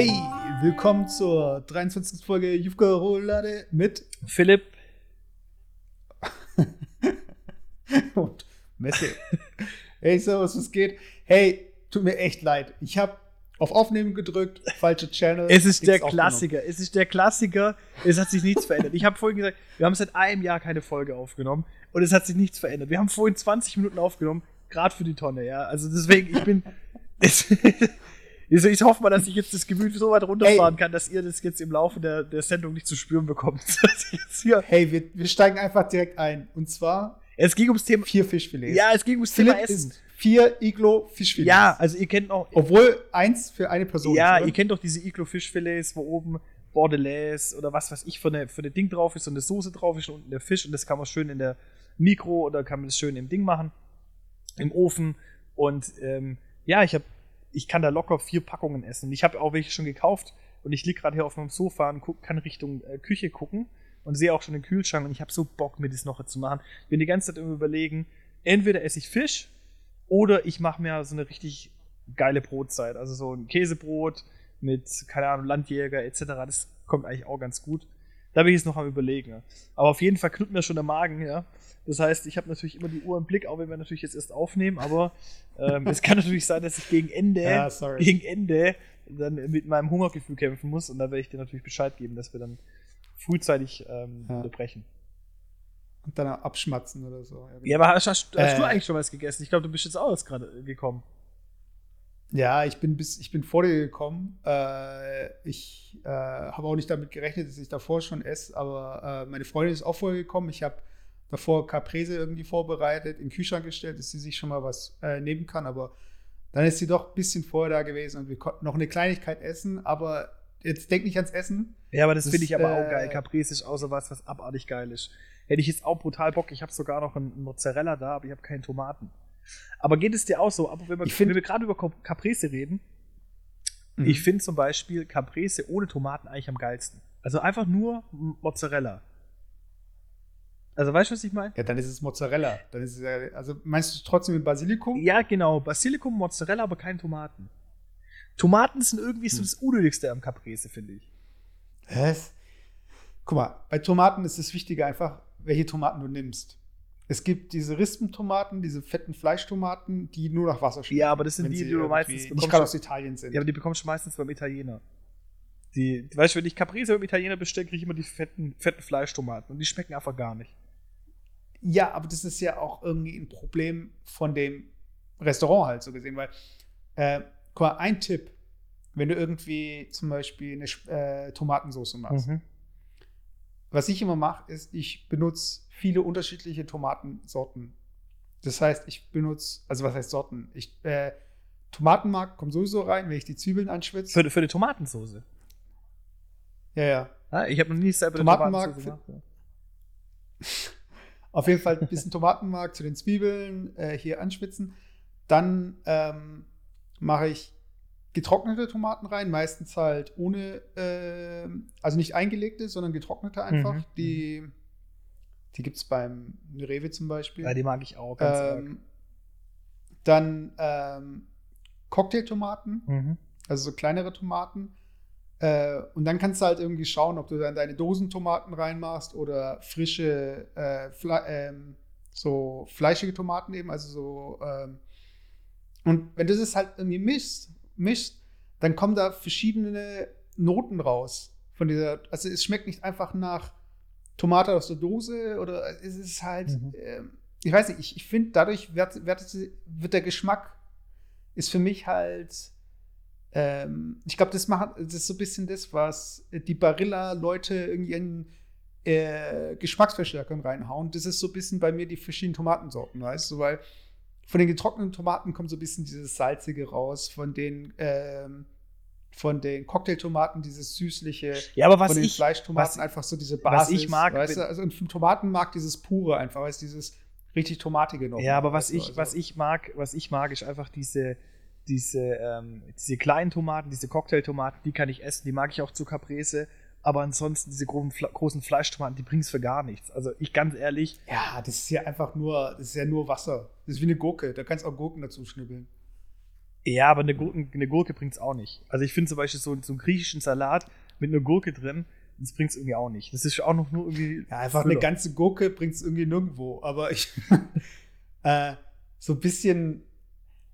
Hey, willkommen zur 23. Folge Jufka Roulade mit Philipp und Messi. hey, servus, was geht? Hey, tut mir echt leid. Ich habe auf Aufnehmen gedrückt, falsche Channel. Es ist der Klassiker. Es ist der Klassiker. Es hat sich nichts verändert. Ich habe vorhin gesagt, wir haben seit einem Jahr keine Folge aufgenommen und es hat sich nichts verändert. Wir haben vorhin 20 Minuten aufgenommen, gerade für die Tonne, ja. Also deswegen, ich bin. Ich hoffe mal, dass ich jetzt das Gemüt so weit runterfahren Ey. kann, dass ihr das jetzt im Laufe der, der Sendung nicht zu spüren bekommt. hey, wir, wir steigen einfach direkt ein. Und zwar. Es ging ums Thema. Vier Fischfilets. Ja, es ging ums Philipp Thema Essen. Vier Iglo Fischfilets. Ja, also ihr kennt auch. Obwohl eins für eine Person. Ja, ist, ihr kennt doch diese Iglo Fischfilets, wo oben Bordelaise oder was weiß ich für eine, für eine Ding drauf ist und eine Soße drauf ist und unten der Fisch und das kann man schön in der Mikro oder kann man das schön im Ding machen. Im Ofen. Und ähm, ja, ich habe ich kann da locker vier Packungen essen. Ich habe auch welche schon gekauft und ich liege gerade hier auf meinem Sofa und guck, kann Richtung äh, Küche gucken und sehe auch schon den Kühlschrank und ich habe so Bock, mir das noch zu machen. Bin die ganze Zeit im Überlegen, entweder esse ich Fisch oder ich mache mir so eine richtig geile Brotzeit. Also so ein Käsebrot mit, keine Ahnung, Landjäger etc. Das kommt eigentlich auch ganz gut. Da bin ich jetzt noch am überlegen. Aber auf jeden Fall knüpft mir schon der Magen, ja. Das heißt, ich habe natürlich immer die Uhr im Blick, auch wenn wir natürlich jetzt erst aufnehmen, aber ähm, es kann natürlich sein, dass ich gegen Ende, ja, gegen Ende dann mit meinem Hungergefühl kämpfen muss und da werde ich dir natürlich Bescheid geben, dass wir dann frühzeitig ähm, ja. unterbrechen. Und dann abschmatzen oder so. Ja, aber hast, hast, hast äh, du eigentlich schon was gegessen? Ich glaube, du bist jetzt auch gerade gekommen. Ja, ich bin bis ich bin vor dir gekommen. Äh, ich äh, habe auch nicht damit gerechnet, dass ich davor schon esse, aber äh, meine Freundin ist auch vorher gekommen. Ich habe davor Caprese irgendwie vorbereitet, in den Kühlschrank gestellt, dass sie sich schon mal was äh, nehmen kann. Aber dann ist sie doch ein bisschen vorher da gewesen und wir konnten noch eine Kleinigkeit essen. Aber jetzt denk nicht ans Essen. Ja, aber das, das finde ich aber äh, auch geil. Caprese ist auch so was, was abartig geil ist. Hätte ich jetzt auch brutal Bock. Ich habe sogar noch einen Mozzarella da, aber ich habe keine Tomaten. Aber geht es dir auch so? Aber wenn wir, wenn wir gerade über Caprese reden, mhm. ich finde zum Beispiel Caprese ohne Tomaten eigentlich am geilsten. Also einfach nur Mozzarella. Also weißt du, was ich meine? Ja, dann ist es Mozzarella. Dann ist es ja, also meinst du trotzdem mit Basilikum? Ja, genau. Basilikum, Mozzarella, aber keine Tomaten. Tomaten sind irgendwie so hm. das Unnötigste am Caprese, finde ich. Was? Guck mal, bei Tomaten ist es wichtiger einfach, welche Tomaten du nimmst. Es gibt diese Rispentomaten, diese fetten Fleischtomaten, die nur nach Wasser schmecken. Ja, aber das sind die, die du meistens nicht gerade aus Italien sind. Ja, aber die bekommst du meistens beim Italiener. Die, weißt du, wenn ich Caprese beim Italiener bestelle, kriege ich immer die fetten, fetten Fleischtomaten und die schmecken einfach gar nicht. Ja, aber das ist ja auch irgendwie ein Problem von dem Restaurant halt so gesehen, weil, äh, guck mal, ein Tipp, wenn du irgendwie zum Beispiel eine äh, Tomatensauce machst. Mhm. Was ich immer mache, ist, ich benutze viele unterschiedliche Tomatensorten. Das heißt, ich benutze, also was heißt Sorten? Ich, äh, Tomatenmark kommt sowieso rein, wenn ich die Zwiebeln anschwitze. Für, für die Tomatensauce? Ja, ja. Ah, ich habe noch nie selber Tomatenmark Tomatensauce gemacht. Ja. Auf jeden Fall ein bisschen Tomatenmark zu den Zwiebeln äh, hier anschwitzen. Dann ähm, mache ich getrocknete Tomaten rein, meistens halt ohne, äh, also nicht eingelegte, sondern getrocknete einfach. Mhm. Die, mhm. die gibt es beim Rewe zum Beispiel. Ja, die mag ich auch ähm, Dann ähm, Cocktailtomaten, mhm. also so kleinere Tomaten. Äh, und dann kannst du halt irgendwie schauen, ob du dann deine Dosentomaten reinmachst oder frische, äh, Fle ähm, so fleischige Tomaten eben, also so. Ähm, und wenn du das halt irgendwie mischst, mischst, dann kommen da verschiedene Noten raus von dieser. Also es schmeckt nicht einfach nach Tomate aus der Dose oder es ist halt. Mhm. Äh, ich weiß nicht, ich, ich finde, dadurch wird, wird, wird der Geschmack ist für mich halt ähm, ich glaube, das, macht, das ist so ein bisschen das, was die Barilla-Leute irgendwie in äh, Geschmacksverstärkern reinhauen. Das ist so ein bisschen bei mir die verschiedenen Tomatensorten, weißt du, weil von den getrockneten Tomaten kommt so ein bisschen dieses Salzige raus, von den ähm, von den Cocktailtomaten dieses süßliche, ja, aber was von den ich, Fleischtomaten was, einfach so diese Basis. Was ich mag, weißt du? also und vom Tomatenmark dieses pure einfach, weißt dieses richtig tomatige noch. Ja, aber was ich, also. was ich mag, was ich mag, ist einfach diese diese, ähm, diese kleinen Tomaten, diese Cocktailtomaten, die kann ich essen, die mag ich auch zu Caprese. Aber ansonsten diese großen, großen Fleischtomaten, die bringen es für gar nichts. Also ich ganz ehrlich. Ja, das ist ja einfach nur, das ist ja nur Wasser. Das ist wie eine Gurke. Da kannst du auch Gurken dazu schnibbeln. Ja, aber eine Gurke, eine Gurke bringt es auch nicht. Also ich finde zum Beispiel so, so einen griechischen Salat mit einer Gurke drin, das bringt es irgendwie auch nicht. Das ist auch noch nur irgendwie. Ja, einfach Füller. eine ganze Gurke bringt es irgendwie nirgendwo. Aber ich. äh, so ein bisschen.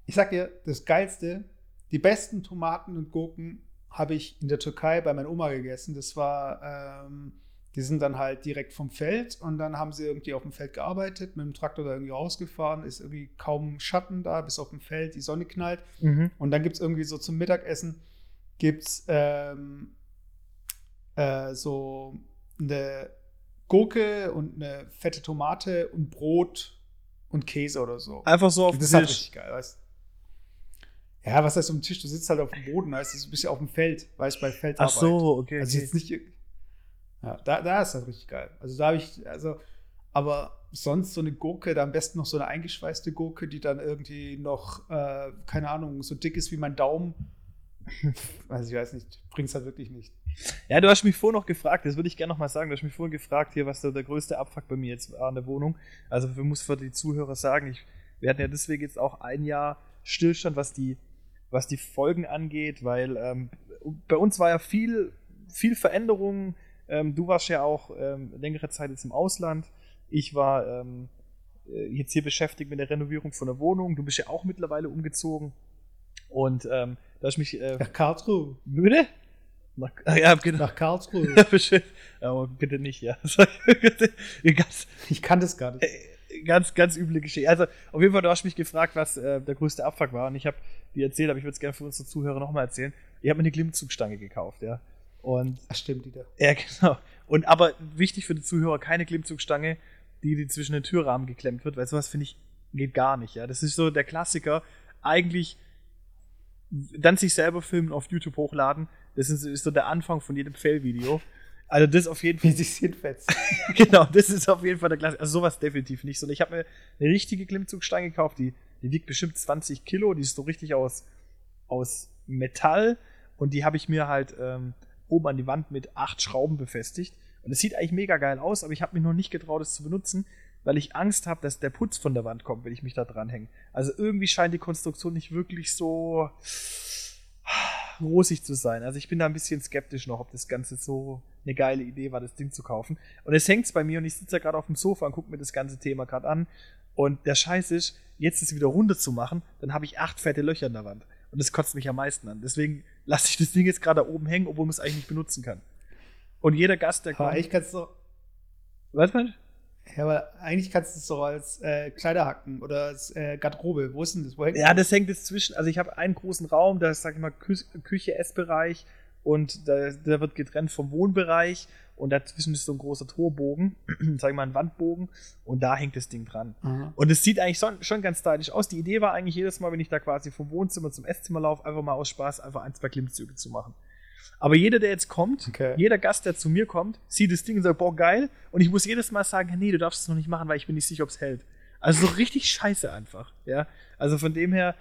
Ich sag dir, das Geilste, die besten Tomaten und Gurken habe ich in der Türkei bei meiner Oma gegessen. Das war. Ähm, die sind dann halt direkt vom Feld und dann haben sie irgendwie auf dem Feld gearbeitet, mit dem Traktor da irgendwie rausgefahren, ist irgendwie kaum Schatten da, bis auf dem Feld, die Sonne knallt. Mhm. Und dann gibt es irgendwie so zum Mittagessen, gibt es ähm, äh, so eine Gurke und eine fette Tomate und Brot und Käse oder so. Einfach so auf dem Tisch. Das ist halt richtig geil, weißt Ja, was heißt auf dem Tisch? Du sitzt halt auf dem Boden, weißt du, ein bisschen auf dem Feld, weißt du, bei Feldarbeit. Ach so, okay. Also jetzt nicht. Ja, da, da ist das richtig geil. Also da habe ich, also, aber sonst so eine Gurke, da am besten noch so eine eingeschweißte Gurke, die dann irgendwie noch, äh, keine Ahnung, so dick ist wie mein Daumen. also ich weiß nicht, bringt es halt wirklich nicht. Ja, du hast mich vorhin noch gefragt, das würde ich gerne noch mal sagen, du hast mich vorhin gefragt, hier, was der, der größte Abfuck bei mir jetzt war in der Wohnung. Also ich muss für die Zuhörer sagen, ich, wir hatten ja deswegen jetzt auch ein Jahr Stillstand, was die, was die Folgen angeht, weil ähm, bei uns war ja viel, viel Veränderung. Ähm, du warst ja auch ähm, längere Zeit jetzt im Ausland. Ich war ähm, äh, jetzt hier beschäftigt mit der Renovierung von der Wohnung. Du bist ja auch mittlerweile umgezogen. Und ähm, da ich mich. Äh, Nach Karlsruhe. Bitte? Nach, ja, genau. Nach Karlsruhe. Aber bitte nicht, ja. ganz, ich kann das gar nicht. Äh, ganz, ganz üble Geschichte. Also, auf jeden Fall, du hast mich gefragt, was äh, der größte Abfuck war. Und ich habe dir erzählt, aber ich würde es gerne für unsere Zuhörer nochmal erzählen. Ich habe mir eine Klimmzugstange gekauft, ja. Und, Ach, stimmt, die da. Ja, genau. Und aber wichtig für die Zuhörer, keine Klimmzugstange, die, die zwischen den Türrahmen geklemmt wird, weil sowas finde ich geht gar nicht, ja. Das ist so der Klassiker. Eigentlich dann sich selber filmen, auf YouTube hochladen. Das ist, ist so der Anfang von jedem Fail-Video. Also das auf jeden Fall. Wie sich hinfetzt. genau, das ist auf jeden Fall der Klasse. Also sowas definitiv nicht. So, ich habe mir eine richtige Klimmzugstange gekauft, die, die wiegt bestimmt 20 Kilo, die ist so richtig aus, aus Metall und die habe ich mir halt ähm, oben an die Wand mit acht Schrauben befestigt. Und es sieht eigentlich mega geil aus, aber ich habe mich noch nicht getraut, es zu benutzen, weil ich Angst habe, dass der Putz von der Wand kommt, wenn ich mich da dranhänge. Also irgendwie scheint die Konstruktion nicht wirklich so rosig zu sein. Also ich bin da ein bisschen skeptisch noch, ob das Ganze so eine geile Idee war, das Ding zu kaufen. Und es hängt bei mir und ich sitze ja gerade auf dem Sofa und gucke mir das ganze Thema gerade an. Und der Scheiß ist, jetzt es wieder runter zu machen, dann habe ich acht fette Löcher in der Wand. Und das kotzt mich am meisten an. Deswegen lasse ich das Ding jetzt gerade da oben hängen, obwohl man es eigentlich nicht benutzen kann. Und jeder Gast, der kommt. Aber ich kann es doch. Was meinst ja, aber eigentlich kannst du es doch als äh, Kleider hacken oder als äh, Garderobe. Wo ist denn das? Wo ja, das hängt jetzt zwischen. Also ich habe einen großen Raum, da ist, sag ich mal, Kü Küche, Essbereich und da, der wird getrennt vom Wohnbereich und dazwischen ist so ein großer Torbogen, sag ich mal ein Wandbogen und da hängt das Ding dran. Mhm. Und es sieht eigentlich schon, schon ganz stylisch aus. Die Idee war eigentlich jedes Mal, wenn ich da quasi vom Wohnzimmer zum Esszimmer laufe, einfach mal aus Spaß einfach ein, zwei Klimmzüge zu machen. Aber jeder, der jetzt kommt, okay. jeder Gast, der zu mir kommt, sieht das Ding und sagt, boah, geil. Und ich muss jedes Mal sagen, nee, du darfst es noch nicht machen, weil ich bin nicht sicher, ob es hält. Also so richtig scheiße einfach, ja. Also von dem her,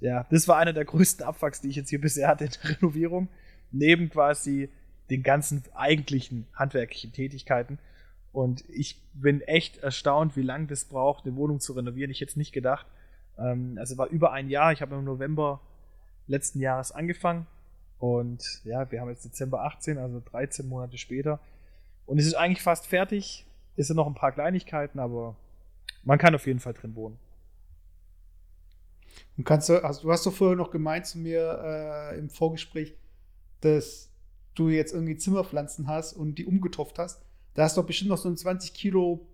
ja, das war einer der größten Abfucks, die ich jetzt hier bisher hatte in der Renovierung. Neben quasi den ganzen eigentlichen handwerklichen Tätigkeiten. Und ich bin echt erstaunt, wie lange das braucht, eine Wohnung zu renovieren. Ich hätte es nicht gedacht. Ähm, also war über ein Jahr. Ich habe im November letzten Jahres angefangen und ja, wir haben jetzt Dezember 18, also 13 Monate später. Und es ist eigentlich fast fertig. Es sind noch ein paar Kleinigkeiten, aber man kann auf jeden Fall drin wohnen. Und kannst du, also du hast doch vorher noch gemeint zu mir äh, im Vorgespräch, dass du jetzt irgendwie Zimmerpflanzen hast und die umgetopft hast. Da hast du doch bestimmt noch so ein 20 Kilo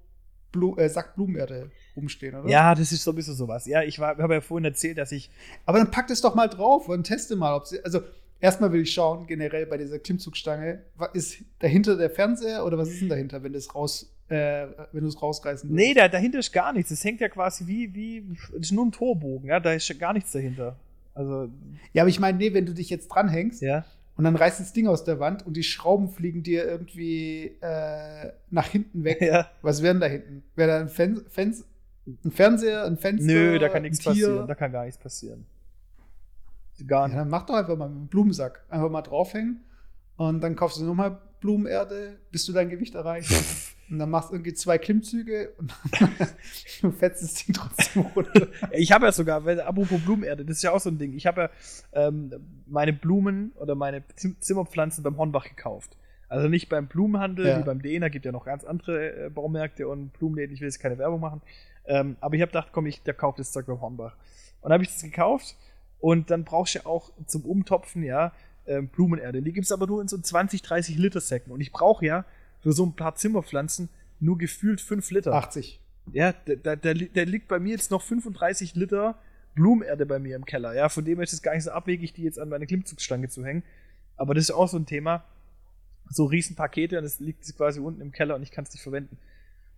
Blu äh, Sack Blumenerde rumstehen, oder? Ja, das ist so ein bisschen sowas. Ja, ich habe ja vorhin erzählt, dass ich. Aber dann pack das doch mal drauf und teste mal, ob sie. Also, Erstmal will ich schauen, generell bei dieser Klimmzugstange, ist dahinter der Fernseher oder was ist denn dahinter, wenn das raus, äh, wenn du es rausreißen willst? Nee, da, dahinter ist gar nichts. Es hängt ja quasi wie, wie, das ist nur ein Torbogen, ja, da ist gar nichts dahinter. Also. Ja, aber ich meine, nee, wenn du dich jetzt dranhängst ja. Und dann reißt das Ding aus der Wand und die Schrauben fliegen dir irgendwie äh, nach hinten weg. Ja. Was wäre denn da hinten? Wäre da ein, Fen Fens ein Fernseher, ein Fenster? Nö, da kann nichts passieren. Da kann gar nichts passieren. Gar nicht. Ja, dann mach doch einfach mal mit einem Blumensack. Einfach mal draufhängen und dann kaufst du nochmal Blumenerde, bis du dein Gewicht erreichst. und dann machst du irgendwie zwei Klimmzüge und du fetzt das Ding trotzdem runter. Ich habe ja sogar, weil, apropos Blumenerde, das ist ja auch so ein Ding. Ich habe ja ähm, meine Blumen oder meine Zimmerpflanzen beim Hornbach gekauft. Also nicht beim Blumenhandel, ja. wie beim Dehner, gibt ja noch ganz andere äh, Baumärkte und Blumenläden, ich will jetzt keine Werbung machen. Ähm, aber ich habe gedacht, komm, ich kaufe das Zeug beim Hornbach. Und dann habe ich das gekauft und dann brauchst du ja auch zum Umtopfen, ja, ähm, Blumenerde. Die gibt es aber nur in so 20, 30 Liter Säcken. Und ich brauche ja für so ein paar Zimmerpflanzen nur gefühlt 5 Liter. 80. Ja, da, da, da liegt bei mir jetzt noch 35 Liter Blumenerde bei mir im Keller. Ja, von dem ist es gar nicht so abwegig, die jetzt an meine Klimmzugstange zu hängen. Aber das ist auch so ein Thema. So Riesenpakete und es liegt quasi unten im Keller und ich kann es nicht verwenden.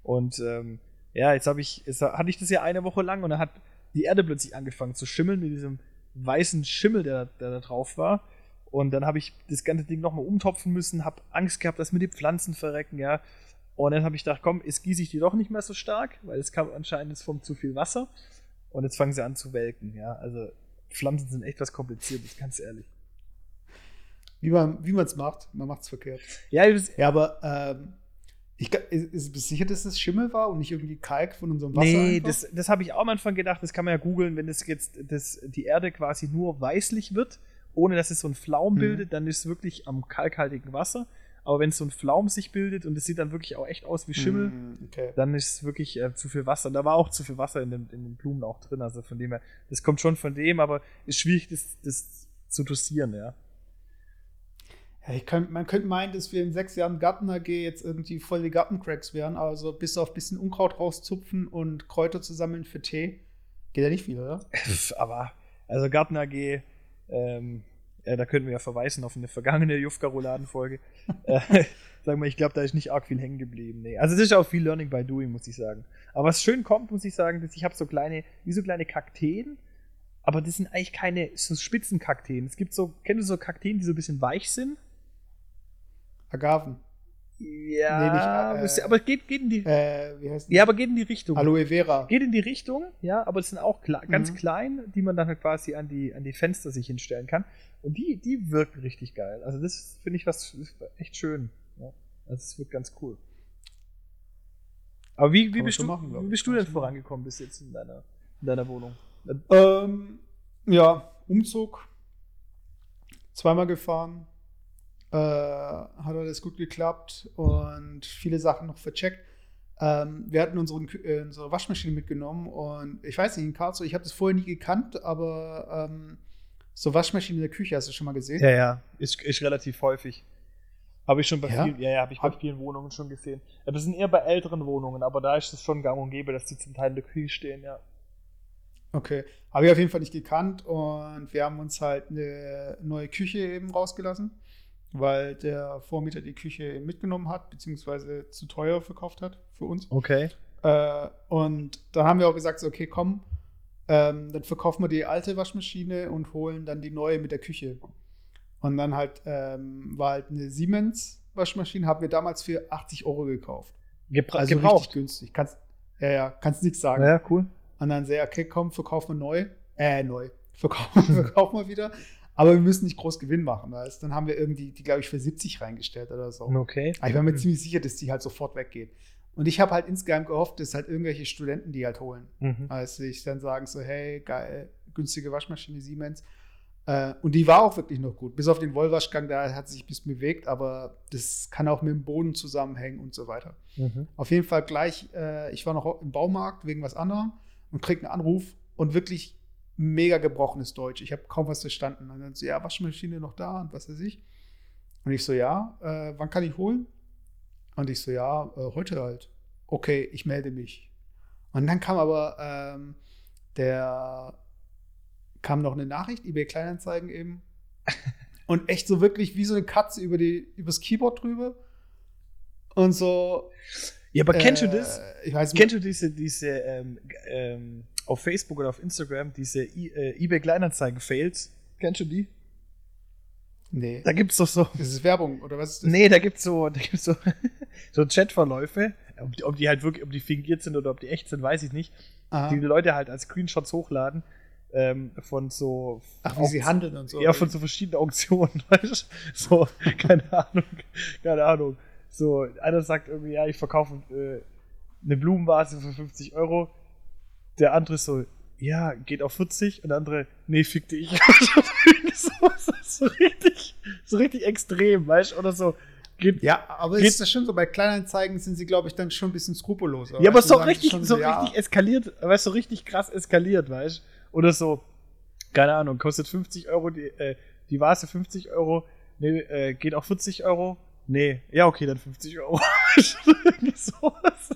Und ähm, ja, jetzt habe ich, jetzt hatte ich das ja eine Woche lang und dann hat die Erde plötzlich angefangen zu schimmeln mit diesem weißen Schimmel, der, der da drauf war. Und dann habe ich das ganze Ding nochmal umtopfen müssen, habe Angst gehabt, dass mir die Pflanzen verrecken, ja. Und dann habe ich gedacht, komm, jetzt gieße ich die doch nicht mehr so stark, weil es kam anscheinend jetzt vom zu viel Wasser. Und jetzt fangen sie an zu welken, ja. Also Pflanzen sind echt was Kompliziertes, ganz ehrlich. Wie man es macht, man macht es verkehrt. Ja, ja aber ähm, ich, ist es sicher, dass es Schimmel war und nicht irgendwie Kalk von unserem Wasser? Nee, einfach? das, das habe ich auch am Anfang gedacht, das kann man ja googeln, wenn das jetzt das, die Erde quasi nur weißlich wird ohne dass es so ein Flaum mhm. bildet, dann ist es wirklich am kalkhaltigen Wasser. Aber wenn es so ein Flaum sich bildet und es sieht dann wirklich auch echt aus wie Schimmel, mhm, okay. dann ist es wirklich äh, zu viel Wasser. Und da war auch zu viel Wasser in den, in den Blumen auch drin. Also von dem her, das kommt schon von dem, aber ist schwierig, das, das zu dosieren, ja. Ja, könnt, man könnte meinen, dass wir in sechs Jahren Garten AG jetzt irgendwie voll die Gartencracks wären, also bis auf ein bisschen Unkraut rauszupfen und Kräuter zu sammeln für Tee, geht ja nicht viel, oder? aber, also Garten AG, ähm, ja, da können wir ja verweisen auf eine vergangene Jufka-Rouladen-Folge. äh, sagen wir, ich glaube, da ist nicht arg viel hängen geblieben. Nee. Also es ist auch viel Learning by Doing, muss ich sagen. Aber was schön kommt, muss ich sagen, dass ich habe so kleine, wie so kleine Kakteen, aber das sind eigentlich keine so Spitzenkakteen. Es gibt so, kennst du so Kakteen, die so ein bisschen weich sind? Agaven. Ja, nee, nicht, äh, aber geht, geht in die. Äh, wie heißt ja, aber geht in die Richtung. Aloe Vera. Geht in die Richtung, ja, aber es sind auch kle ganz mhm. klein, die man dann halt quasi an die, an die Fenster sich hinstellen kann. Und die, die wirken richtig geil. Also, das finde ich was echt schön. Ja. Also, es wird ganz cool. Aber wie, wie bist, du, machen, wie bist du denn vorangekommen bis jetzt in deiner, in deiner Wohnung? Ähm, ja, Umzug. Zweimal gefahren äh, hat alles gut geklappt und viele Sachen noch vercheckt. Ähm, wir hatten unseren, äh, unsere Waschmaschine mitgenommen und ich weiß nicht, in Karlsruhe, ich habe das vorher nie gekannt, aber ähm, so Waschmaschine in der Küche hast du schon mal gesehen? Ja, ja, ist, ist relativ häufig. Habe ich schon bei ja? vielen, ja, ja, habe ich bei vielen Wohnungen schon gesehen. Das sind eher bei älteren Wohnungen, aber da ist es schon gang und gäbe, dass die zum Teil in der Küche stehen, ja. Okay, habe ich auf jeden Fall nicht gekannt und wir haben uns halt eine neue Küche eben rausgelassen weil der Vormieter die Küche mitgenommen hat, beziehungsweise zu teuer verkauft hat für uns. Okay. Äh, und dann haben wir auch gesagt, so, okay, komm, ähm, dann verkaufen wir die alte Waschmaschine und holen dann die neue mit der Küche. Und dann halt ähm, war halt eine Siemens Waschmaschine, haben wir damals für 80 Euro gekauft. Gebra also gebraucht. richtig günstig. Kannst, ja, ja, kannst nichts sagen. Ja, cool. Und dann sehr, okay, komm, verkaufen wir neu. Äh, neu. Verkaufen, verkaufen wir wieder. Aber wir müssen nicht groß Gewinn machen. Weißt? Dann haben wir irgendwie die, glaube ich, für 70 reingestellt oder so. Okay. Aber ich war mir ziemlich sicher, dass die halt sofort weggeht. Und ich habe halt insgeheim gehofft, dass halt irgendwelche Studenten die halt holen. Mhm. Also ich dann sagen so, hey, geil, günstige Waschmaschine Siemens. Äh, und die war auch wirklich noch gut. Bis auf den Wollwaschgang, da hat sich ein bisschen bewegt, aber das kann auch mit dem Boden zusammenhängen und so weiter. Mhm. Auf jeden Fall gleich, äh, ich war noch im Baumarkt wegen was anderem und krieg einen Anruf und wirklich mega gebrochenes Deutsch. Ich habe kaum was verstanden. Und dann so, ja, Waschmaschine noch da und was weiß ich. Und ich so, ja, äh, wann kann ich holen? Und ich so, ja, äh, heute halt. Okay, ich melde mich. Und dann kam aber ähm, der kam noch eine Nachricht, eBay Kleinanzeigen eben. und echt so wirklich wie so eine Katze über die, übers Keyboard drüber. Und so. Ja, aber kennst du das? Äh, ich weiß kennst du diese, diese ähm, ähm, auf Facebook oder auf Instagram diese I äh, eBay Kleinanzeigen Fails. Kennst du die? Nee. Da gibt's doch so. Das ist Werbung, oder was ist das? Nee, da gibt's so, da gibt's so, so Chatverläufe. Ob die, ob die halt wirklich, ob die fingiert sind oder ob die echt sind, weiß ich nicht. Aha. Die, die Leute halt als Screenshots hochladen, ähm, von so. Ach, wie sie handeln und so. Ja, von so verschiedenen Auktionen, weißt? So, keine Ahnung, keine Ahnung. So, einer sagt irgendwie, ja, ich verkaufe äh, eine Blumenvase für 50 Euro. Der andere so, ja, geht auf 40 und der andere, nee, fick dich. so, so, richtig, so richtig extrem, weißt du? Oder so. Geht, ja, aber geht, ist das schon so, bei Kleinanzeigen sind sie, glaube ich, dann schon ein bisschen skrupelloser. Ja, aber so richtig, so, so richtig eskaliert, weißt du, so richtig krass eskaliert, weißt du? Oder so, keine Ahnung, kostet 50 Euro, die, äh, die Vase 50 Euro, nee, äh, geht auf 40 Euro, nee, ja, okay, dann 50 Euro. sowas.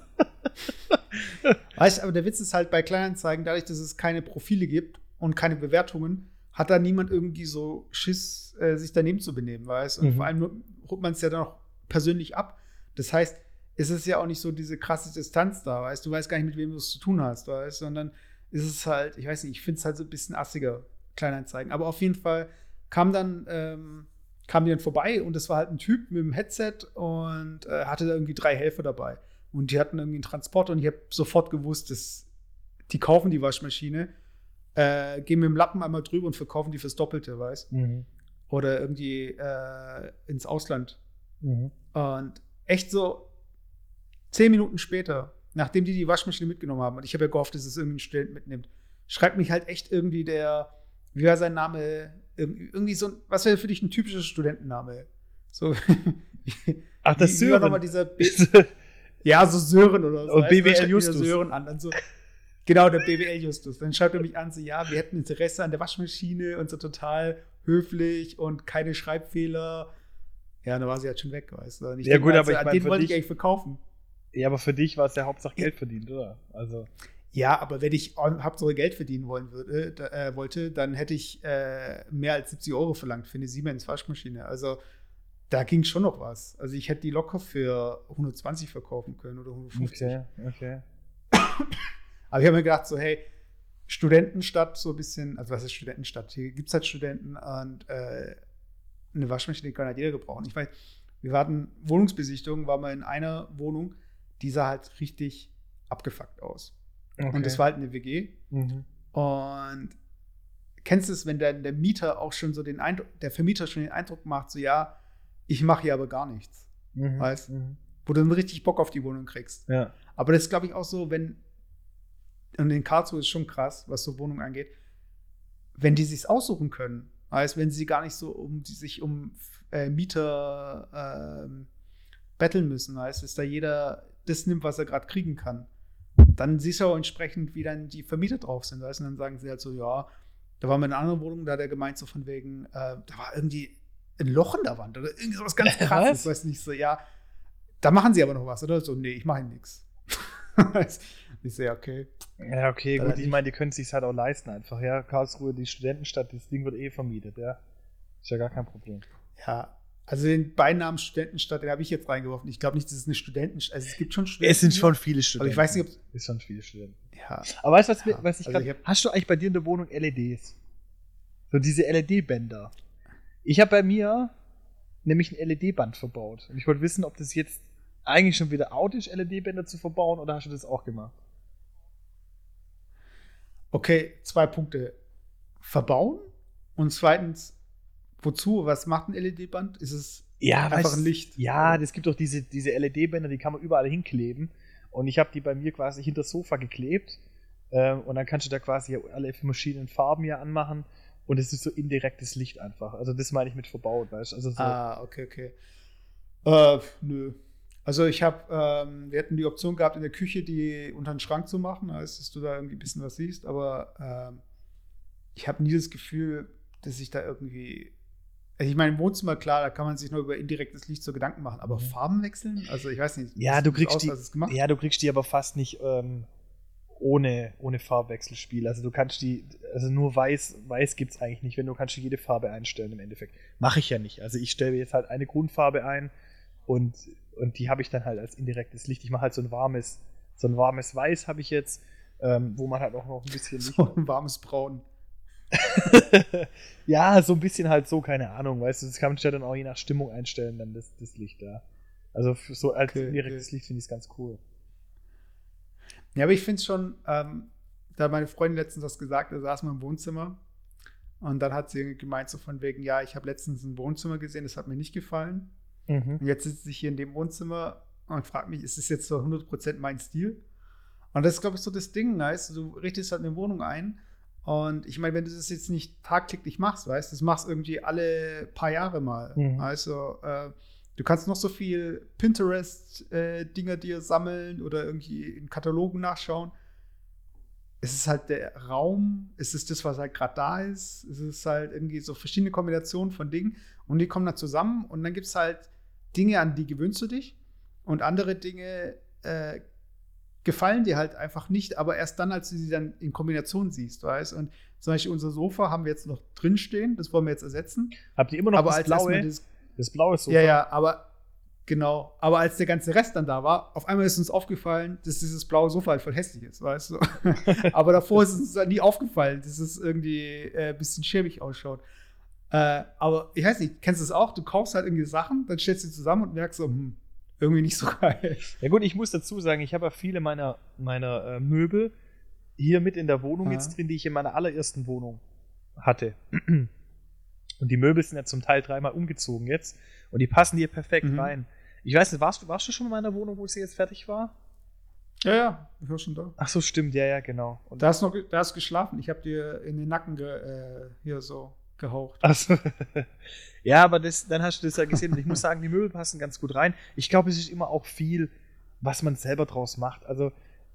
Weißt du, aber der Witz ist halt bei Kleinanzeigen, dadurch, dass es keine Profile gibt und keine Bewertungen, hat da niemand irgendwie so Schiss, äh, sich daneben zu benehmen, weißt Und mhm. vor allem holt man es ja dann auch persönlich ab. Das heißt, es ist ja auch nicht so diese krasse Distanz da, weißt du, weißt gar nicht, mit wem du es zu tun hast, weißt sondern ist es halt, ich weiß nicht, ich finde es halt so ein bisschen assiger, Kleinanzeigen. Aber auf jeden Fall kam dann, ähm, kam die dann vorbei und es war halt ein Typ mit einem Headset und äh, hatte da irgendwie drei Helfer dabei. Und die hatten irgendwie einen Transporter und ich habe sofort gewusst, dass die kaufen die Waschmaschine, äh, gehen mit dem Lappen einmal drüber und verkaufen die fürs Doppelte, weißt mhm. Oder irgendwie äh, ins Ausland. Mhm. Und echt so zehn Minuten später, nachdem die die Waschmaschine mitgenommen haben, und ich habe ja gehofft, dass es irgendwie ein Student mitnimmt, schreibt mich halt echt irgendwie der, wie war sein Name, irgendwie so, was wäre für dich ein typischer Studentenname? So, Ach, das ist Sören. dieser Ja, so Sören oder so. Und BWL Justus. Sören an, dann so, genau, der BWL Justus. Dann schreibt er mich an, so, ja, wir hätten Interesse an der Waschmaschine und so total höflich und keine Schreibfehler. Ja, dann war sie halt schon weg, weißt du. ja, gut, aber ich mein, den wollte ich eigentlich verkaufen. Ja, aber für dich war es ja Hauptsache Geld verdient, oder? Also. Ja, aber wenn ich Hauptsache Geld verdienen wollen würde, äh, wollte, dann hätte ich äh, mehr als 70 Euro verlangt für eine Siemens Waschmaschine. Also da ging schon noch was. Also ich hätte die locker für 120 verkaufen können oder 150. Okay, okay. Aber ich habe mir gedacht, so, hey, Studentenstadt, so ein bisschen, also was ist Studentenstadt? Hier gibt es halt Studenten und äh, eine Waschmaschine kann halt jeder gebrauchen. Ich weiß, wir hatten Wohnungsbesichtigung, waren wir in einer Wohnung, die sah halt richtig abgefuckt aus. Okay. Und das war halt eine WG. Mhm. Und kennst du es, wenn der, der Mieter auch schon so den Eindruck, der Vermieter schon den Eindruck macht, so ja, ich mache hier aber gar nichts. Mhm. Weißt mhm. Wo du dann richtig Bock auf die Wohnung kriegst. Ja. Aber das ist, glaube ich, auch so, wenn, und in Karlsruhe ist schon krass, was so Wohnungen angeht, wenn die sich aussuchen können, heißt, wenn sie gar nicht so um die sich um äh, Mieter äh, betteln müssen, heißt, dass da jeder das nimmt, was er gerade kriegen kann. Dann siehst du auch entsprechend, wie dann die Vermieter drauf sind, weißt, und dann sagen sie halt so, ja, da waren wir in einer anderen Wohnung, da hat er gemeint, so von wegen, äh, da war irgendwie ein Loch in der Wand oder irgendwie sowas ganz krasses, weiß nicht so, ja, da machen sie aber noch was, oder? So, nee, ich mache nichts. ich sehe, okay. Ja, okay, gut, ich meine, die können es sich halt auch leisten einfach, ja. Karlsruhe, die Studentenstadt, das Ding wird eh vermietet, ja. Ist ja gar kein Problem. Ja, also den Beinamen Studentenstadt, den habe ich jetzt reingeworfen. Ich glaube nicht, dass es eine Studentenstadt Also es gibt schon Studenten. Es sind schon viele Studenten. Aber ich weiß nicht, ob es sind schon viele Studenten. Ja. Aber weißt du, was, ja. was ich also gerade. Hast du eigentlich bei dir in der Wohnung LEDs? So diese LED-Bänder. Ich habe bei mir nämlich ein LED-Band verbaut. Und ich wollte wissen, ob das jetzt eigentlich schon wieder out ist, LED-Bänder zu verbauen, oder hast du das auch gemacht? Okay, zwei Punkte. Verbauen und zweitens, wozu? Was macht ein LED-Band? Ist es ja, einfach ein Licht? Ja, es gibt doch diese, diese LED-Bänder, die kann man überall hinkleben. Und ich habe die bei mir quasi hinter das Sofa geklebt. Ähm, und dann kannst du da quasi alle verschiedenen Farben ja anmachen. Und es ist so indirektes Licht einfach. Also das meine ich mit verbaut, weißt du? Also so ah, okay, okay. Äh, nö. Also ich habe, ähm, wir hätten die Option gehabt, in der Küche die unter den Schrank zu machen, als dass du da irgendwie ein bisschen was siehst, aber ähm, ich habe nie das Gefühl, dass ich da irgendwie. Also ich meine, im Wohnzimmer, klar, da kann man sich nur über indirektes Licht so Gedanken machen, aber mhm. Farben wechseln? Also ich weiß nicht. Ja, du kriegst aus, die, ja, du kriegst die aber fast nicht ähm, ohne, ohne Farbwechselspiel. Also du kannst die, also nur weiß, weiß gibt es eigentlich nicht, wenn du kannst jede Farbe einstellen im Endeffekt. Mache ich ja nicht. Also ich stelle jetzt halt eine Grundfarbe ein und, und die habe ich dann halt als indirektes Licht. Ich mache halt so ein warmes, so ein warmes Weiß habe ich jetzt, ähm, wo man halt auch noch ein bisschen Licht. So ein warmes Braun. ja, so ein bisschen halt so, keine Ahnung, weißt du, das kann man ja dann auch je nach Stimmung einstellen, dann das, das Licht da. Also so als okay, indirektes okay. Licht finde ich es ganz cool. Ja, aber ich finde es schon, ähm, da hat meine Freundin letztens das gesagt, da saß man im Wohnzimmer und dann hat sie gemeint, so von wegen, ja, ich habe letztens ein Wohnzimmer gesehen, das hat mir nicht gefallen. Mhm. Und jetzt sitze ich hier in dem Wohnzimmer und frage mich, ist das jetzt so 100% mein Stil? Und das ist, glaube ich, so das Ding, weißt du, richtest halt eine Wohnung ein und ich meine, wenn du das jetzt nicht tagtäglich machst, weißt du, das machst irgendwie alle paar Jahre mal. Mhm. Also, äh, du kannst noch so viel Pinterest-Dinger äh, dir sammeln oder irgendwie in Katalogen nachschauen es ist halt der Raum, es ist das, was halt gerade da ist. Es ist halt irgendwie so verschiedene Kombinationen von Dingen und die kommen dann zusammen und dann gibt es halt Dinge, an die gewöhnst du dich und andere Dinge äh, gefallen dir halt einfach nicht, aber erst dann, als du sie dann in Kombination siehst, weißt Und zum Beispiel unser Sofa haben wir jetzt noch drin stehen, das wollen wir jetzt ersetzen. Habt ihr immer noch aber das blaue? Das, das blaue Sofa? Ja, ja, aber Genau. Aber als der ganze Rest dann da war, auf einmal ist uns aufgefallen, dass dieses blaue Sofa halt voll hässlich ist, weißt du? Aber davor ist uns dann nie aufgefallen, dass es irgendwie äh, ein bisschen schäbig ausschaut. Äh, aber ich weiß nicht, kennst du es auch? Du kaufst halt irgendwie Sachen, dann stellst du sie zusammen und merkst so, hm, irgendwie nicht so geil. Ja gut, ich muss dazu sagen, ich habe ja viele meiner, meiner äh, Möbel hier mit in der Wohnung ja. jetzt drin, die ich in meiner allerersten Wohnung hatte. Und die Möbel sind ja zum Teil dreimal umgezogen jetzt. Und die passen hier perfekt mhm. rein. Ich weiß nicht, warst du, warst du schon in meiner Wohnung, wo sie jetzt fertig war? Ja, ja, ich war schon da. Ach so, stimmt, ja, ja, genau. Und da hast du noch, da hast geschlafen. Ich habe dir in den Nacken ge, äh, hier so gehaucht. Ach so. ja, aber das, dann hast du das ja gesehen. Und ich muss sagen, die Möbel passen ganz gut rein. Ich glaube, es ist immer auch viel, was man selber draus macht. Also,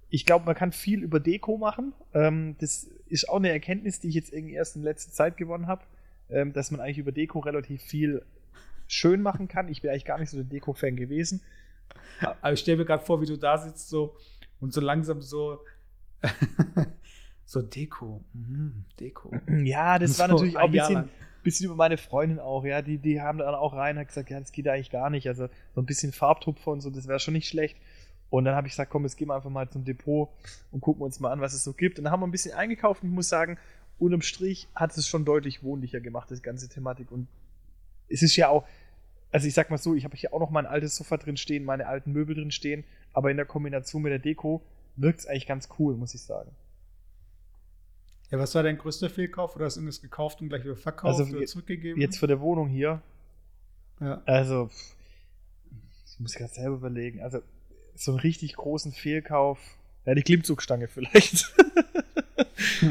ich glaube, man kann viel über Deko machen. Ähm, das ist auch eine Erkenntnis, die ich jetzt irgendwie erst in letzter Zeit gewonnen habe, ähm, dass man eigentlich über Deko relativ viel schön machen kann. Ich bin eigentlich gar nicht so der Deko-Fan gewesen. Aber ich stelle mir gerade vor, wie du da sitzt so und so langsam so so Deko, mm, Deko. Ja, das war so natürlich auch ein bisschen, bisschen über meine Freundin auch, ja, die, die haben dann auch rein und gesagt, ja, das geht eigentlich gar nicht. Also so ein bisschen Farbtupfer und so, das wäre schon nicht schlecht. Und dann habe ich gesagt, komm, jetzt gehen wir einfach mal zum Depot und gucken uns mal an, was es so gibt. Und dann haben wir ein bisschen eingekauft und ich muss sagen, unterm Strich hat es schon deutlich wohnlicher gemacht, das ganze Thematik. Und es ist ja auch, also ich sag mal so, ich habe hier auch noch mein altes Sofa drin stehen, meine alten Möbel drin stehen, aber in der Kombination mit der Deko wirkt es eigentlich ganz cool, muss ich sagen. Ja, was war dein größter Fehlkauf? Oder hast du irgendwas gekauft und gleich wieder verkauft also, oder zurückgegeben? Jetzt für der Wohnung hier. Ja. Also, ich muss gerade selber überlegen. Also, so einen richtig großen Fehlkauf. Ja, die Klimmzugstange vielleicht.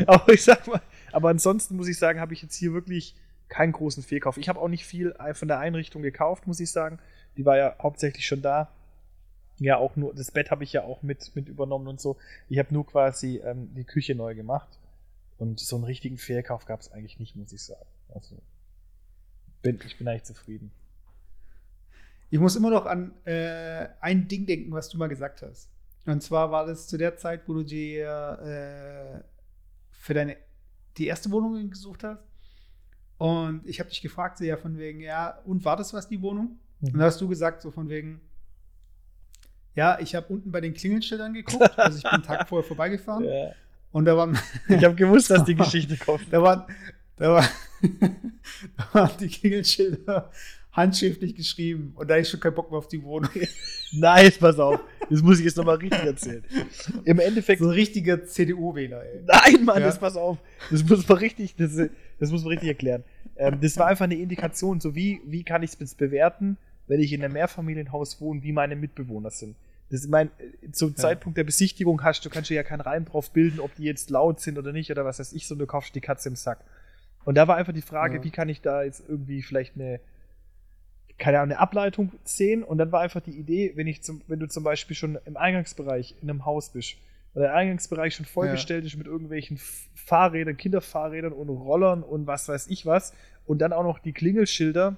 aber ich sag mal, aber ansonsten muss ich sagen, habe ich jetzt hier wirklich keinen großen Fehlkauf. Ich habe auch nicht viel von der Einrichtung gekauft, muss ich sagen. Die war ja hauptsächlich schon da. Ja, auch nur, das Bett habe ich ja auch mit, mit übernommen und so. Ich habe nur quasi ähm, die Küche neu gemacht. Und so einen richtigen Fehlkauf gab es eigentlich nicht, muss ich sagen. Also, bin, ich bin eigentlich zufrieden. Ich muss immer noch an äh, ein Ding denken, was du mal gesagt hast. Und zwar war das zu der Zeit, wo du dir äh, für deine die erste Wohnung gesucht hast. Und ich habe dich gefragt, so ja, von wegen, ja, und war das was, die Wohnung? Mhm. Und da hast du gesagt, so von wegen, ja, ich habe unten bei den Klingelschildern geguckt, also ich bin einen Tag vorher vorbeigefahren. Ja. Und da waren. Ich habe gewusst, dass die Geschichte kommt. Da waren, da, war, da waren die Klingelschilder handschriftlich geschrieben und da ist schon kein Bock mehr auf die Wohnung. Nice, pass auf. Das muss ich jetzt nochmal richtig erzählen. Im Endeffekt. So ein richtiger CDU-Wähler, ey. Nein, Mann, ja? das pass auf. Das muss man richtig, das, das muss man richtig erklären. Ähm, das war einfach eine Indikation, so wie, wie kann ich es bewerten, wenn ich in einem Mehrfamilienhaus wohne, wie meine Mitbewohner sind. Das, mein, zum ja. Zeitpunkt der Besichtigung hast du, kannst du ja keinen Reim drauf bilden, ob die jetzt laut sind oder nicht oder was weiß ich, so du kaufst die Katze im Sack. Und da war einfach die Frage, ja. wie kann ich da jetzt irgendwie vielleicht eine, keine Ahnung, eine Ableitung sehen. Und dann war einfach die Idee, wenn ich zum, wenn du zum Beispiel schon im Eingangsbereich in einem Haus bist, oder der Eingangsbereich schon vollgestellt ja. ist mit irgendwelchen Fahrrädern, Kinderfahrrädern und Rollern und was weiß ich was, und dann auch noch die Klingelschilder,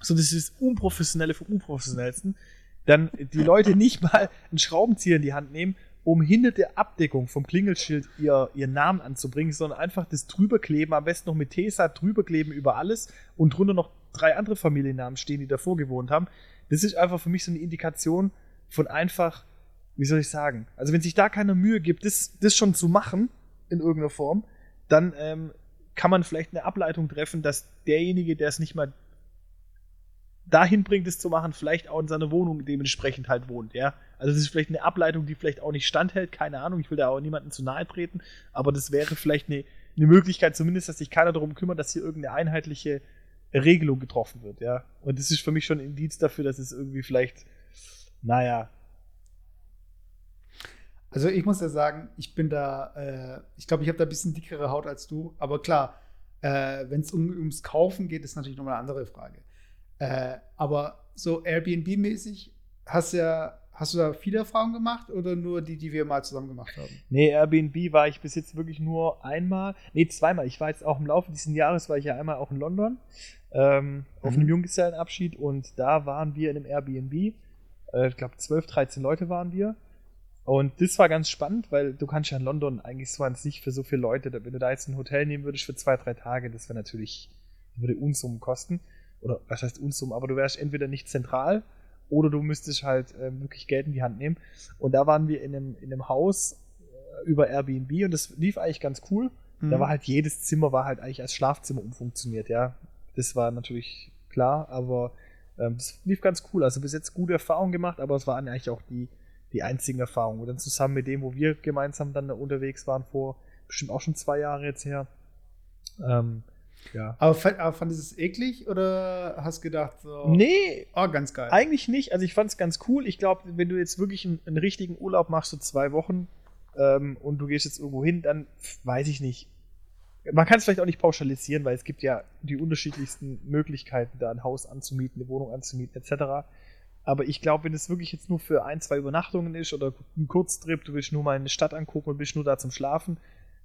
so das ist das Unprofessionelle vom Unprofessionellsten, dann die Leute nicht mal einen Schraubenzieher in die Hand nehmen, um hinter der Abdeckung vom Klingelschild ihr, ihren Namen anzubringen, sondern einfach das drüberkleben, am besten noch mit Tesa drüberkleben über alles und drunter noch drei andere Familiennamen stehen, die davor gewohnt haben. Das ist einfach für mich so eine Indikation von einfach, wie soll ich sagen, also wenn sich da keine Mühe gibt, das, das schon zu machen in irgendeiner Form, dann ähm, kann man vielleicht eine Ableitung treffen, dass derjenige, der es nicht mal dahin bringt, es zu machen, vielleicht auch in seiner Wohnung dementsprechend halt wohnt, ja. Also das ist vielleicht eine Ableitung, die vielleicht auch nicht standhält, keine Ahnung, ich will da auch niemandem zu nahe treten, aber das wäre vielleicht eine, eine Möglichkeit zumindest, dass sich keiner darum kümmert, dass hier irgendeine einheitliche Regelung getroffen wird, ja. Und das ist für mich schon ein Indiz dafür, dass es irgendwie vielleicht, naja. Also ich muss ja sagen, ich bin da, äh, ich glaube, ich habe da ein bisschen dickere Haut als du, aber klar, äh, wenn es um, ums Kaufen geht, ist natürlich nochmal eine andere Frage. Äh, aber so Airbnb-mäßig hast ja Hast du da viele Erfahrungen gemacht oder nur die, die wir mal zusammen gemacht haben? Nee, Airbnb war ich bis jetzt wirklich nur einmal, nee, zweimal. Ich war jetzt auch im Laufe dieses Jahres, war ich ja einmal auch in London ähm, mhm. auf einem Junggesellenabschied und da waren wir in einem Airbnb. Äh, ich glaube, 12, 13 Leute waren wir. Und das war ganz spannend, weil du kannst ja in London eigentlich so an sich für so viele Leute, wenn du da jetzt ein Hotel nehmen würdest für zwei, drei Tage, das wäre natürlich, würde Unsummen kosten. Oder was heißt Unsummen, aber du wärst entweder nicht zentral oder du müsstest halt äh, wirklich Geld in die Hand nehmen. Und da waren wir in einem, in einem Haus äh, über Airbnb und das lief eigentlich ganz cool. Mhm. Da war halt jedes Zimmer war halt eigentlich als Schlafzimmer umfunktioniert, ja. Das war natürlich klar, aber ähm, das lief ganz cool. Also bis jetzt gute Erfahrungen gemacht, aber es waren eigentlich auch die, die einzigen Erfahrungen. Und dann zusammen mit dem, wo wir gemeinsam dann unterwegs waren, vor bestimmt auch schon zwei Jahre jetzt her. Ähm, ja. Aber, aber fandest du es eklig oder hast gedacht so? Nee. Oh, ganz geil. Eigentlich nicht. Also ich fand es ganz cool. Ich glaube, wenn du jetzt wirklich einen, einen, richtigen Urlaub machst, so zwei Wochen, ähm, und du gehst jetzt irgendwo hin, dann weiß ich nicht. Man kann es vielleicht auch nicht pauschalisieren, weil es gibt ja die unterschiedlichsten Möglichkeiten, da ein Haus anzumieten, eine Wohnung anzumieten, etc. Aber ich glaube, wenn es wirklich jetzt nur für ein, zwei Übernachtungen ist oder ein Kurztrip, du willst nur mal eine Stadt angucken und bist nur da zum Schlafen,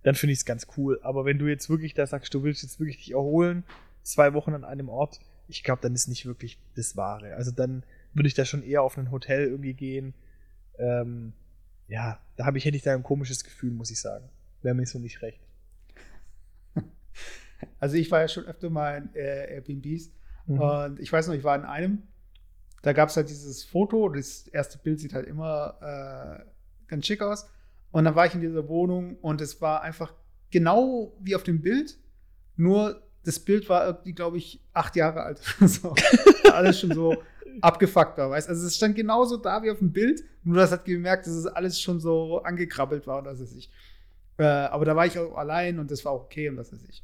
dann finde ich es ganz cool. Aber wenn du jetzt wirklich da sagst, du willst jetzt wirklich dich erholen, zwei Wochen an einem Ort, ich glaube, dann ist nicht wirklich das Wahre. Also dann würde ich da schon eher auf ein Hotel irgendwie gehen. Ähm, ja, da habe ich, hätte ich da ein komisches Gefühl, muss ich sagen. Wäre mir so nicht recht. Also ich war ja schon öfter mal in äh, Airbnbs mhm. und ich weiß noch, ich war in einem, da gab es halt dieses Foto, das erste Bild sieht halt immer äh, ganz schick aus und dann war ich in dieser Wohnung und es war einfach genau wie auf dem Bild, nur das Bild war irgendwie, glaube ich, acht Jahre alt. so. Alles schon so abgefuckt war, weißt Also es stand genauso da wie auf dem Bild, nur das hat gemerkt, dass es alles schon so angekrabbelt war und das ist ich. Äh, aber da war ich auch allein und das war auch okay und das ist ich.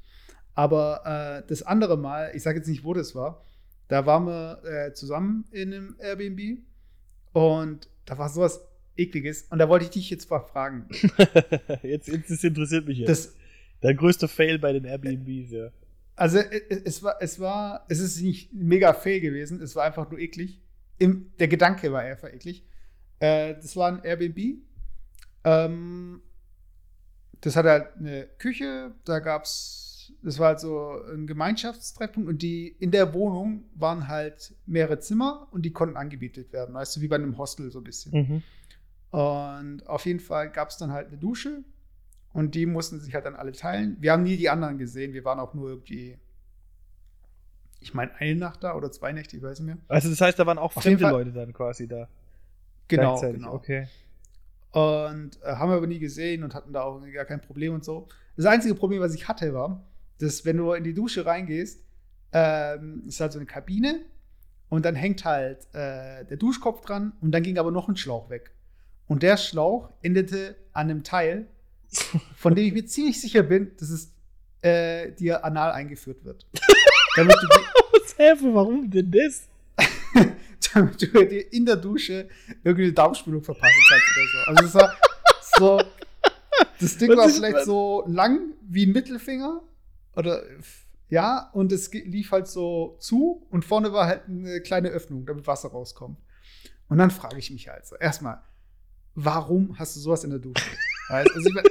Aber äh, das andere Mal, ich sage jetzt nicht, wo das war, da waren wir äh, zusammen in einem Airbnb und da war sowas ekliges. Und da wollte ich dich jetzt mal fragen. jetzt, jetzt das interessiert mich jetzt. Das, Dein größter Fail bei den Airbnbs, ja. Also es war, es war, es ist nicht mega fail gewesen, es war einfach nur eklig. Im, der Gedanke war einfach eklig. Äh, das war ein Airbnb. Ähm, das hatte halt eine Küche, da gab es, das war halt so ein Gemeinschaftstreffpunkt und die in der Wohnung waren halt mehrere Zimmer und die konnten angebietet werden, weißt du, wie bei einem Hostel so ein bisschen. Mhm. Und auf jeden Fall gab es dann halt eine Dusche und die mussten sich halt dann alle teilen. Wir haben nie die anderen gesehen, wir waren auch nur irgendwie, ich meine, eine Nacht da oder zwei Nächte, ich weiß nicht mehr. Also das heißt, da waren auch auf fremde Leute dann quasi da. Genau, genau. Okay. Und äh, haben wir aber nie gesehen und hatten da auch gar kein Problem und so. Das einzige Problem, was ich hatte, war, dass wenn du in die Dusche reingehst, ähm, ist halt so eine Kabine und dann hängt halt äh, der Duschkopf dran und dann ging aber noch ein Schlauch weg. Und der Schlauch endete an einem Teil, von dem ich mir ziemlich sicher bin, dass es äh, dir anal eingeführt wird. damit du Was helfe, warum denn das? damit du dir in der Dusche irgendeine Darmspülung verpassen kannst oder so. Also es war so. Das Ding Was war vielleicht so lang wie ein Mittelfinger. Oder ja, und es lief halt so zu und vorne war halt eine kleine Öffnung, damit Wasser rauskommt. Und dann frage ich mich halt so: erstmal, warum hast du sowas in der Dusche? Weißt, also ich meine,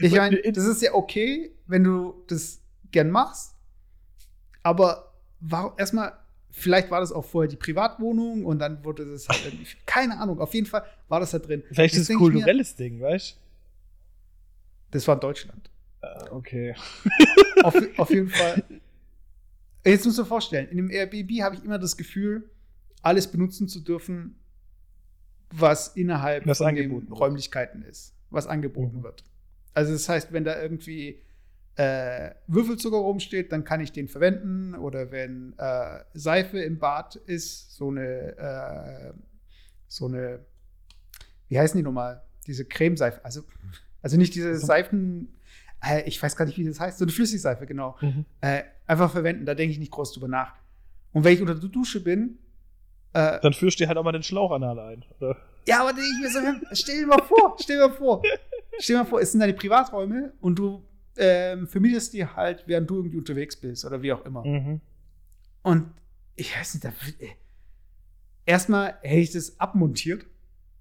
ich mein, das ist ja okay, wenn du das gern machst, aber erstmal, vielleicht war das auch vorher die Privatwohnung und dann wurde das halt irgendwie, keine Ahnung, auf jeden Fall war das da drin. Vielleicht ist es ein kulturelles mir, Ding, weißt du? Das war in Deutschland. Uh, okay. auf, auf jeden Fall. Jetzt musst du dir vorstellen, in dem Airbnb habe ich immer das Gefühl, alles benutzen zu dürfen, was innerhalb was von den Räumlichkeiten ist, was angeboten mhm. wird. Also das heißt, wenn da irgendwie äh, Würfelzucker rumsteht, dann kann ich den verwenden. Oder wenn äh, Seife im Bad ist, so eine, äh, so eine, wie heißen die nochmal? Diese Cremeseife. Also, also nicht diese Seifen, äh, ich weiß gar nicht, wie das heißt, so eine Flüssigseife, genau. Mhm. Äh, einfach verwenden, da denke ich nicht groß drüber nach. Und wenn ich unter der Dusche bin, äh, dann führst du dir halt auch mal den Schlauch anal ein. Oder? Ja, aber ich mir so, stell dir mal vor, stell dir mal vor, stell dir mal vor, es sind deine Privaträume und du ähm, vermietest die halt, während du irgendwie unterwegs bist oder wie auch immer. Mhm. Und ich weiß nicht, da, äh, erstmal hätte ich das abmontiert,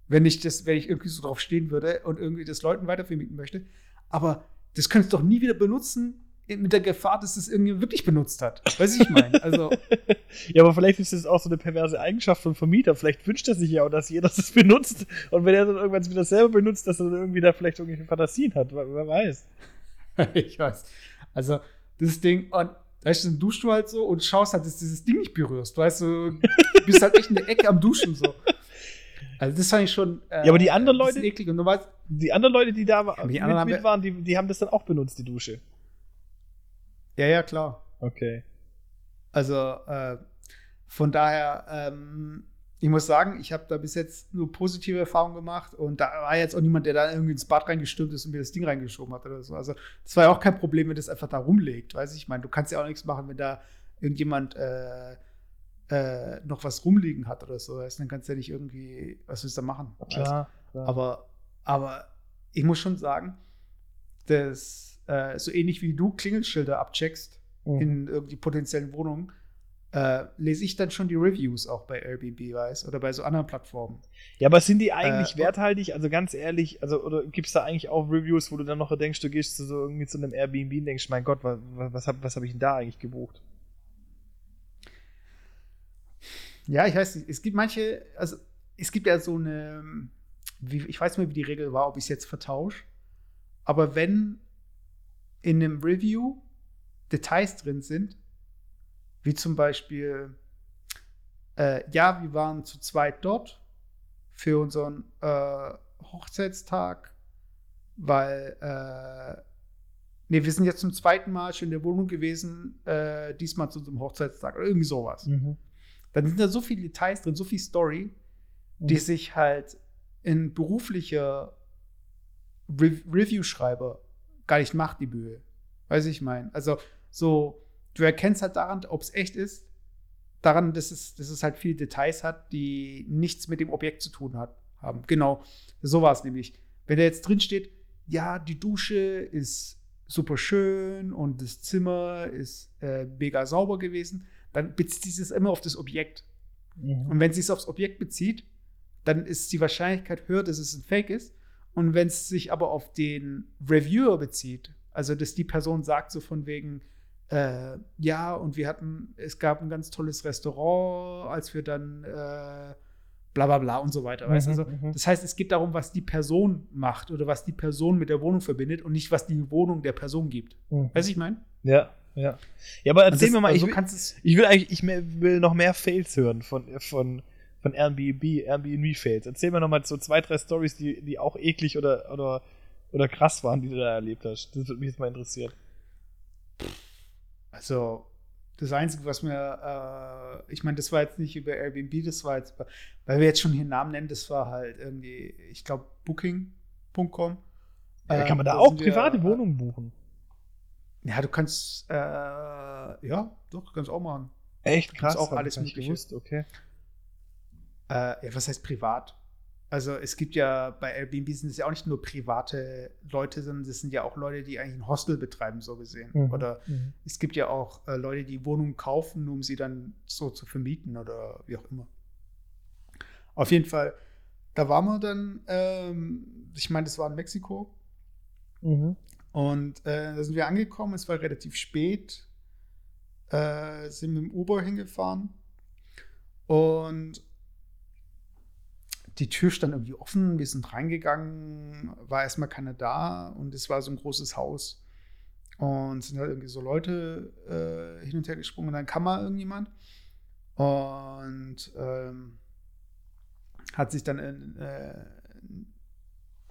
wenn ich das, wenn ich irgendwie so drauf stehen würde und irgendwie das Leuten weitervermieten möchte. Aber das könntest du doch nie wieder benutzen, mit der Gefahr, dass es irgendwie wirklich benutzt hat. Weiß ich meine. Also. ja, aber vielleicht ist das auch so eine perverse Eigenschaft von Vermieter. Vielleicht wünscht er sich ja auch, dass jeder das benutzt. Und wenn er dann irgendwann wieder selber benutzt, dass er dann irgendwie da vielleicht irgendwelche Fantasien hat. Wer weiß. ich weiß. Also, das Ding, und weißt du, dann duschst du halt so und schaust halt, dass du dieses Ding nicht berührst. Weißt du, du bist halt echt in der Ecke am Duschen so. Also, das fand ich schon. Äh, ja, aber die anderen Leute. Eklig. Und weißt, die anderen Leute, die da ja, die mit, mit waren, die, die haben das dann auch benutzt, die Dusche. Ja, ja, klar. Okay. Also, äh, von daher, ähm, ich muss sagen, ich habe da bis jetzt nur positive Erfahrungen gemacht und da war jetzt auch niemand, der da irgendwie ins Bad reingestürmt ist und mir das Ding reingeschoben hat oder so. Also, das war ja auch kein Problem, wenn das einfach da rumlegt, weiß ich. Ich meine, du kannst ja auch nichts machen, wenn da irgendjemand äh, äh, noch was rumliegen hat oder so. Dann kannst du ja nicht irgendwie, was willst du da machen? Klar, klar. Aber, aber ich muss schon sagen, dass äh, so ähnlich wie du Klingelschilder abcheckst mhm. in irgendwie potenziellen Wohnungen, äh, lese ich dann schon die Reviews auch bei Airbnb, weiß, oder bei so anderen Plattformen. Ja, aber sind die eigentlich äh, werthaltig? Also ganz ehrlich, also oder gibt es da eigentlich auch Reviews, wo du dann noch denkst, du gehst zu so irgendwie zu einem Airbnb und denkst, mein Gott, was, was habe was hab ich denn da eigentlich gebucht? Ja, ich weiß nicht. Es gibt manche, also es gibt ja so eine, wie, ich weiß nicht mehr, wie die Regel war, ob ich es jetzt vertausche. Aber wenn in einem Review Details drin sind, wie zum Beispiel, äh, ja, wir waren zu zweit dort für unseren äh, Hochzeitstag, weil, äh, nee, wir sind jetzt zum zweiten Mal schon in der Wohnung gewesen, äh, diesmal zu unserem Hochzeitstag oder irgendwie sowas. Mhm. Dann sind da so viele Details drin, so viel Story, mhm. die sich halt in beruflicher Re Review-Schreiber gar nicht macht, die Mühe. Weiß ich mein. Also, so, du erkennst halt daran, ob es echt ist, daran, dass es, dass es halt viele Details hat, die nichts mit dem Objekt zu tun hat, haben. Genau, so war es nämlich. Wenn da jetzt drin steht, ja, die Dusche ist super schön und das Zimmer ist äh, mega sauber gewesen, dann bezieht sich das immer auf das Objekt. Mhm. Und wenn es sich aufs Objekt bezieht, dann ist die Wahrscheinlichkeit höher, dass es ein Fake ist. Und wenn es sich aber auf den Reviewer bezieht, also dass die Person sagt so von wegen, äh, ja, und wir hatten, es gab ein ganz tolles Restaurant, als wir dann äh, bla bla bla und so weiter. Mhm, weißt? Also, mhm. das heißt, es geht darum, was die Person macht oder was die Person mit der Wohnung verbindet und nicht, was die Wohnung der Person gibt. Mhm. Weißt du, ich meine? Ja, ja. Ja, aber erzähl das, mir mal, also ich, will, ich will eigentlich, ich will noch mehr Fails hören von, von, von Airbnb, Airbnb-Fails. Erzähl mir noch mal so zwei, drei Stories, die, die auch eklig oder, oder, oder krass waren, die du da erlebt hast. Das würde mich jetzt mal interessieren. Also, das Einzige, was mir, äh, ich meine, das war jetzt nicht über Airbnb, das war jetzt, weil wir jetzt schon hier Namen nennen, das war halt irgendwie, ich glaube, Booking.com. Ja, kann man da ähm, auch private wir, Wohnungen buchen? Ja, du kannst, äh, ja, doch, du kannst auch machen. Echt krass, auch alles Mögliche. Gewusst, okay. Äh, ja, was heißt privat? Also es gibt ja bei Airbnb sind es ja auch nicht nur private Leute, sondern es sind ja auch Leute, die eigentlich ein Hostel betreiben, so gesehen. Mhm. Oder mhm. es gibt ja auch äh, Leute, die Wohnungen kaufen, um sie dann so zu vermieten oder wie auch immer. Auf jeden Fall, da waren wir dann, ähm, ich meine, das war in Mexiko. Mhm. Und äh, da sind wir angekommen, es war relativ spät, äh, sind mit dem Uber hingefahren. Und die Tür stand irgendwie offen, wir sind reingegangen, war erstmal keiner da und es war so ein großes Haus. Und sind halt irgendwie so Leute äh, hin und her gesprungen dann kam mal irgendjemand und ähm, hat sich dann in äh,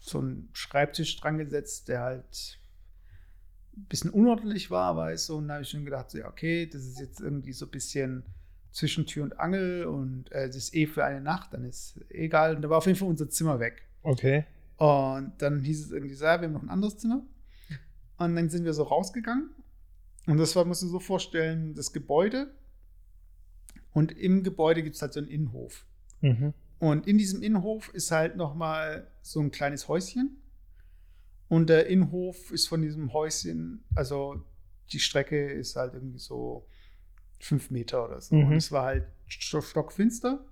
so einen Schreibtisch dran gesetzt, der halt ein bisschen unordentlich war, weißt du, und da habe ich schon gedacht, so, ja, okay, das ist jetzt irgendwie so ein bisschen zwischen Tür und Angel und äh, das ist eh für eine Nacht, dann ist egal. Und da war auf jeden Fall unser Zimmer weg. Okay. Und dann hieß es irgendwie so, ja, wir haben noch ein anderes Zimmer. Und dann sind wir so rausgegangen. Und das war, musst du so vorstellen, das Gebäude. Und im Gebäude gibt es halt so einen Innenhof. Mhm. Und in diesem Innenhof ist halt noch mal so ein kleines Häuschen. Und der Innenhof ist von diesem Häuschen, also die Strecke ist halt irgendwie so fünf Meter oder so. Mhm. Und es war halt sto- stockfinster.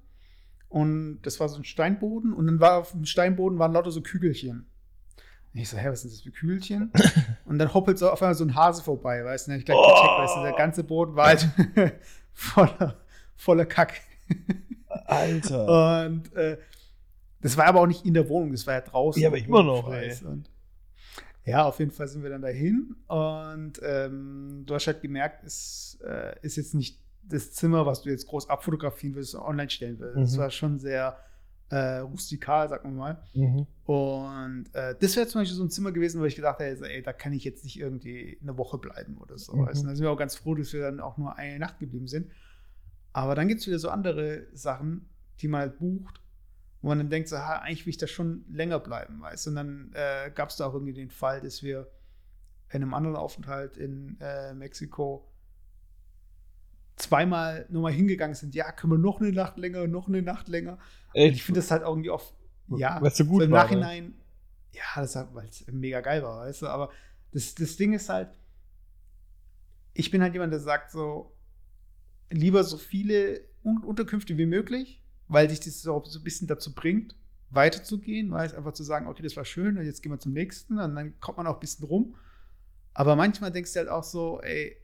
Und das war so ein Steinboden. Und dann war auf dem Steinboden waren lauter so Kügelchen. Und ich so, hä, was sind das für Kügelchen? und dann hoppelt so auf einmal so ein Hase vorbei, weißt du? Hab ich gleich gecheckt, weißt du, der ganze Boden war halt voller, voller Kack. Alter. Und äh, das war aber auch nicht in der Wohnung, das war ja draußen. Ja, aber immer noch, Weiß. Und, ja, auf jeden Fall sind wir dann dahin und ähm, du hast halt gemerkt, es äh, ist jetzt nicht das Zimmer, was du jetzt groß abfotografieren willst und online stellen willst. Es Mhm. war schon sehr äh, rustikal, sagen wir mal. mhm. Und äh, das wäre zum Beispiel so ein Zimmer gewesen, wo ich gedacht hätte, ey, da kann ich jetzt nicht irgendwie eine Woche bleiben oder so. Mhm. da sind wir auch ganz froh, dass wir dann auch nur eine Nacht geblieben sind. Aber dann gibt es wieder so andere Sachen, die man halt bucht, wo man dann denkt, so, ha, eigentlich will ich da schon länger bleiben, weißt du? Und dann äh, gab es da auch irgendwie den Fall, dass wir in einem anderen Aufenthalt in äh, Mexiko zweimal nur mal hingegangen sind, ja, können wir noch eine Nacht länger, noch eine Nacht länger. Und ich finde das halt irgendwie oft, ja, so gut im war, Nachhinein, ja, das hat, weil es mega geil war, weißt du, aber das, das Ding ist halt, ich bin halt jemand, der sagt so, lieber so viele Un Unterkünfte wie möglich, weil dich das so, so ein bisschen dazu bringt, weiterzugehen, weil es einfach zu sagen, okay, das war schön und jetzt gehen wir zum nächsten und dann kommt man auch ein bisschen rum. Aber manchmal denkst du halt auch so, ey,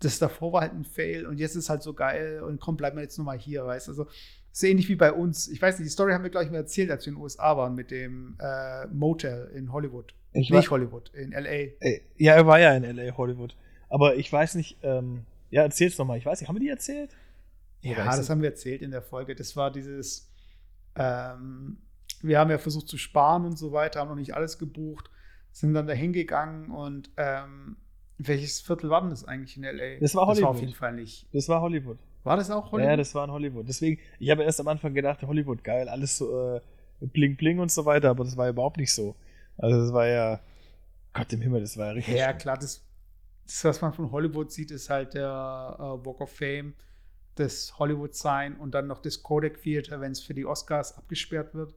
das davor war halt ein Fail und jetzt ist halt so geil und komm, bleib mal jetzt nochmal hier, weißt du. Also, so ähnlich wie bei uns. Ich weiß nicht, die Story haben wir, glaube ich, mal erzählt, als wir in den USA waren mit dem äh, Motel in Hollywood. Ich nicht war, Hollywood, in L.A. Ja, er war ja in L.A. Hollywood. Aber ich weiß nicht, ähm, ja, erzähl's nochmal. Ich weiß nicht, haben wir die erzählt? Ja, das haben wir erzählt in der Folge. Das war dieses, ähm, wir haben ja versucht zu sparen und so weiter, haben noch nicht alles gebucht, sind dann da hingegangen und ähm, welches Viertel war denn das eigentlich in L.A.? Das war Das war auf Hollywood. jeden Fall nicht. Das war Hollywood. War das auch Hollywood? Ja, das war in Hollywood. Deswegen, ich habe erst am Anfang gedacht, Hollywood, geil, alles so äh, bling bling und so weiter, aber das war überhaupt nicht so. Also das war ja, Gott im Himmel, das war ja richtig. Ja, schlimm. klar, das, das, was man von Hollywood sieht, ist halt der äh, Walk of Fame, das Hollywood-Sign und dann noch das Kodak Theater, wenn es für die Oscars abgesperrt wird.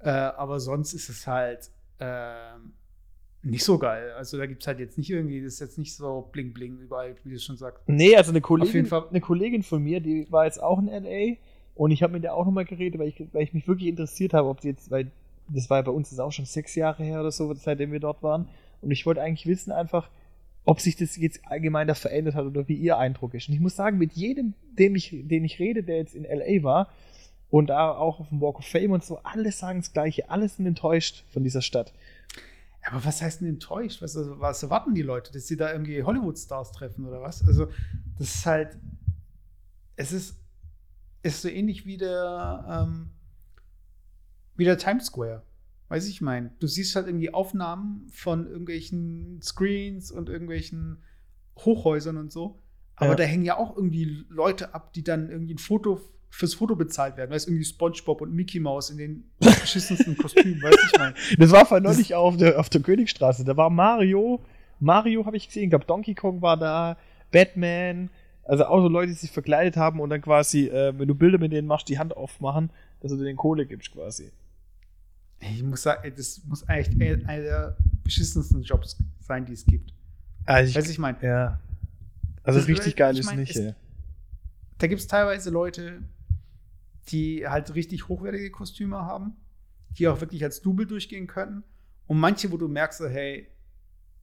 Äh, aber sonst ist es halt ähm, nicht so geil. Also da gibt es halt jetzt nicht irgendwie, das ist jetzt nicht so bling bling überall, wie du schon sagst. Nee, also eine jeden Kollegin, Fall. eine Kollegin von mir, die war jetzt auch in LA und ich habe mit der auch nochmal geredet, weil ich, weil ich mich wirklich interessiert habe, ob die jetzt, weil das war ja bei uns jetzt auch schon sechs Jahre her oder so, seitdem wir dort waren. Und ich wollte eigentlich wissen einfach, ob sich das jetzt allgemein da verändert hat oder wie ihr Eindruck ist. Und ich muss sagen, mit jedem, dem ich, den ich rede, der jetzt in LA war und da auch auf dem Walk of Fame und so, alle sagen das Gleiche, alle sind enttäuscht von dieser Stadt. Aber was heißt denn enttäuscht? Was, also, was erwarten die Leute, dass sie da irgendwie Hollywood-Stars treffen oder was? Also, das ist halt, es ist, ist so ähnlich wie der, ähm, wie der Times Square. Weiß ich mein. Du siehst halt irgendwie Aufnahmen von irgendwelchen Screens und irgendwelchen Hochhäusern und so. Aber Ja. da hängen ja auch irgendwie Leute ab, die dann irgendwie ein Foto fürs Foto bezahlt werden. Weißt du, irgendwie SpongeBob und Mickey Mouse in den beschissensten Kostümen, weißt du, ich mein. Das war vor neulich auf der, auf der Königstraße. Da war Mario. Mario habe ich gesehen, ich glaube Donkey Kong war da, Batman. Also auch so Leute, die sich verkleidet haben und dann quasi, äh, wenn du Bilder mit denen machst, die Hand aufmachen, dass du denen Kohle gibst quasi. Ich muss sagen, das muss eigentlich einer der beschissensten Jobs sein, die es gibt. Also Weißt du, ich meine, ja. Also Das- richtig geil ich ist mein, nicht. es- da gibt es teilweise Leute, die halt richtig hochwertige Kostüme haben, die auch wirklich als Double durchgehen können. Und manche, wo du merkst, so, hey,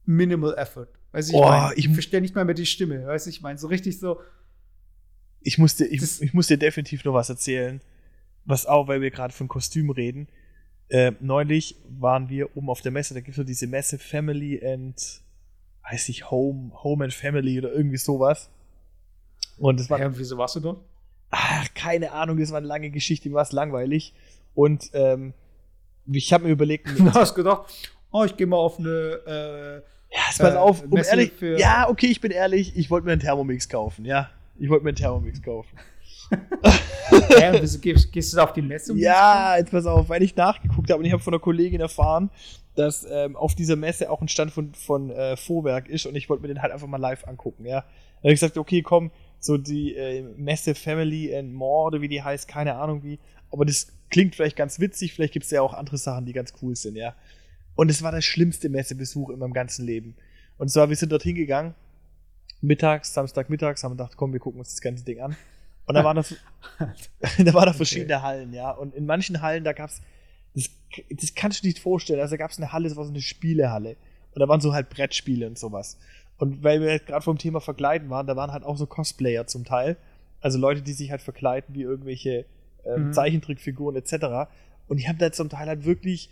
minimal effort. Weißt du, ich Oh, meine, ich- ich verstehe nicht mal mehr die Stimme. Weißt du, ich meine, so richtig so, Ich muss, dir, ich, ich muss dir definitiv noch was erzählen. Was auch, weil wir gerade von Kostüm reden. Äh, neulich waren wir oben auf der Messe, da gibt es so diese Messe Family and, weiß ich, Home, Home and Family oder irgendwie sowas. Und das war, ja, wieso warst du dort? ach, keine Ahnung, das war eine lange Geschichte, mir war es langweilig. Und ähm, ich habe mir überlegt, Du hast gedacht, oh, ich gehe mal auf eine, äh, ja, pass äh, auf, um ehrlich, ja, okay, ich bin ehrlich, ich wollte mir einen Thermomix kaufen, ja. Ich wollte mir einen Thermomix kaufen. Ja, und gehst, gehst, du da auf die Messe? Um ja, jetzt pass auf, weil ich nachgeguckt habe und ich habe von einer Kollegin erfahren, dass ähm, auf dieser Messe auch ein Stand von, von äh, Vorwerk ist und ich wollte mir den halt einfach mal live angucken, ja. Da habe ich gesagt, okay, komm, so die äh, Messe Family and More oder wie die heißt, keine Ahnung wie, aber das klingt vielleicht ganz witzig, vielleicht gibt es ja auch andere Sachen, die ganz cool sind, ja. Und es war der schlimmste Messebesuch in meinem ganzen Leben. Und zwar, wir sind dorthin gegangen, mittags, Samstagmittags, haben wir gedacht, komm, wir gucken uns das ganze Ding an. Und da waren da, da waren da verschiedene okay. Hallen, ja. Und in manchen Hallen, da gab's, das, das kannst du dir nicht vorstellen. Also da gab es eine Halle, das war so eine Spielehalle. Und da waren so halt Brettspiele und sowas. Und weil wir gerade vom Thema Verkleiden waren, da waren halt auch so Cosplayer zum Teil. Also Leute, die sich halt verkleiden wie irgendwelche ähm, mhm. Zeichentrickfiguren etc. Und die haben da zum Teil halt wirklich,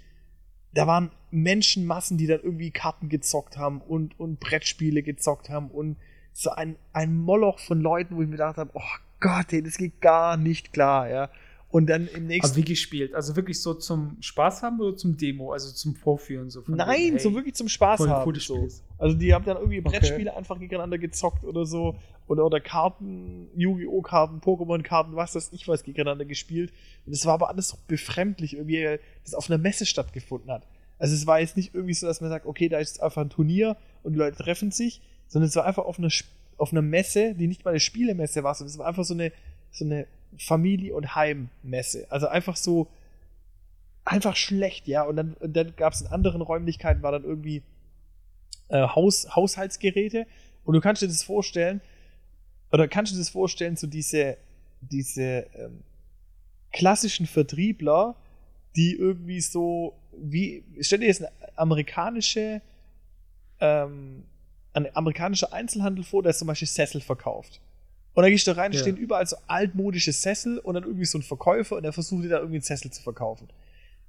da waren Menschenmassen, die dann irgendwie Karten gezockt haben und, und Brettspiele gezockt haben und so ein, ein Moloch von Leuten, wo ich mir gedacht habe, oh Gott, das geht gar nicht klar, ja. Und dann im nächsten. Also wie gespielt? Also wirklich so zum Spaß haben oder zum Demo, also zum Vorführen? So Nein, dem, hey, so wirklich zum Spaß haben. So. Also die haben dann irgendwie Brettspiele okay. einfach gegeneinander gezockt oder so. Oder, oder Karten, Yu-Gi-Oh! Karten, Pokémon-Karten, was das ich weiß, gegeneinander gespielt. Und es war aber alles so befremdlich, irgendwie, das auf einer Messe stattgefunden hat. Also es war jetzt nicht irgendwie so, dass man sagt, okay, da ist einfach ein Turnier und die Leute treffen sich, sondern es war einfach auf einer, auf einer Messe, die nicht mal eine Spielemesse war, sondern es war einfach so eine, so eine Familie- und Heimmesse. Also einfach so, einfach schlecht, ja. Und dann, dann gab es in anderen Räumlichkeiten, war dann irgendwie äh, Haus, Haushaltsgeräte. Und du kannst dir das vorstellen, oder kannst du dir das vorstellen, so diese, diese ähm, klassischen Vertriebler, die irgendwie so, wie, stell dir jetzt eine amerikanische, ähm, ein amerikanischer Einzelhandel vor, der zum Beispiel Sessel verkauft. Und dann gehst du da rein, ja. stehen überall so altmodische Sessel und dann irgendwie so ein Verkäufer und der versucht dir da irgendwie einen Sessel zu verkaufen.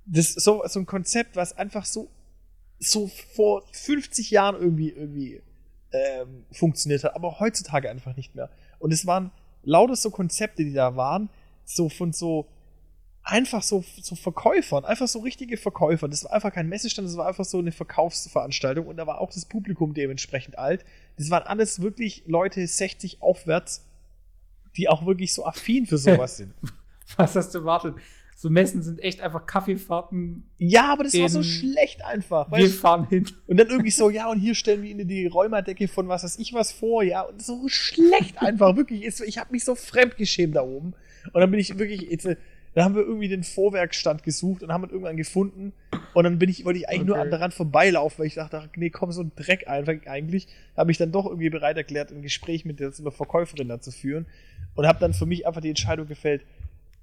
Das ist so, so ein Konzept, was einfach so, so vor 50 Jahren irgendwie, irgendwie ähm, funktioniert hat, aber heutzutage einfach nicht mehr. Und es waren lauter so Konzepte, die da waren, so von so einfach so, so Verkäufern, einfach so richtige Verkäufer. Das war einfach kein Messestand, das war einfach so eine Verkaufsveranstaltung und da war auch das Publikum dementsprechend alt. Das waren alles wirklich Leute 60 aufwärts, die auch wirklich so affin für sowas sind. Was hast du erwartet? So Messen sind echt einfach Kaffeefahrten. Ja, aber das war so schlecht einfach. Wir fahren hin. Und dann irgendwie so, ja, und hier stellen wir ihnen die Räumerdecke von was weiß ich was vor, ja, und so schlecht einfach, wirklich. Ich habe mich so fremdgeschämt da oben. Und dann bin ich wirklich, jetzt, dann haben wir irgendwie den Vorwerkstand gesucht und haben ihn irgendwann gefunden. Und dann bin ich, wollte ich eigentlich okay. nur daran vorbeilaufen, weil ich dachte, nee, komm, so ein Dreck einfach eigentlich. Habe ich dann doch irgendwie bereit erklärt, ein Gespräch mit der, Verkäuferin da zu führen. Und habe dann für mich einfach die Entscheidung gefällt,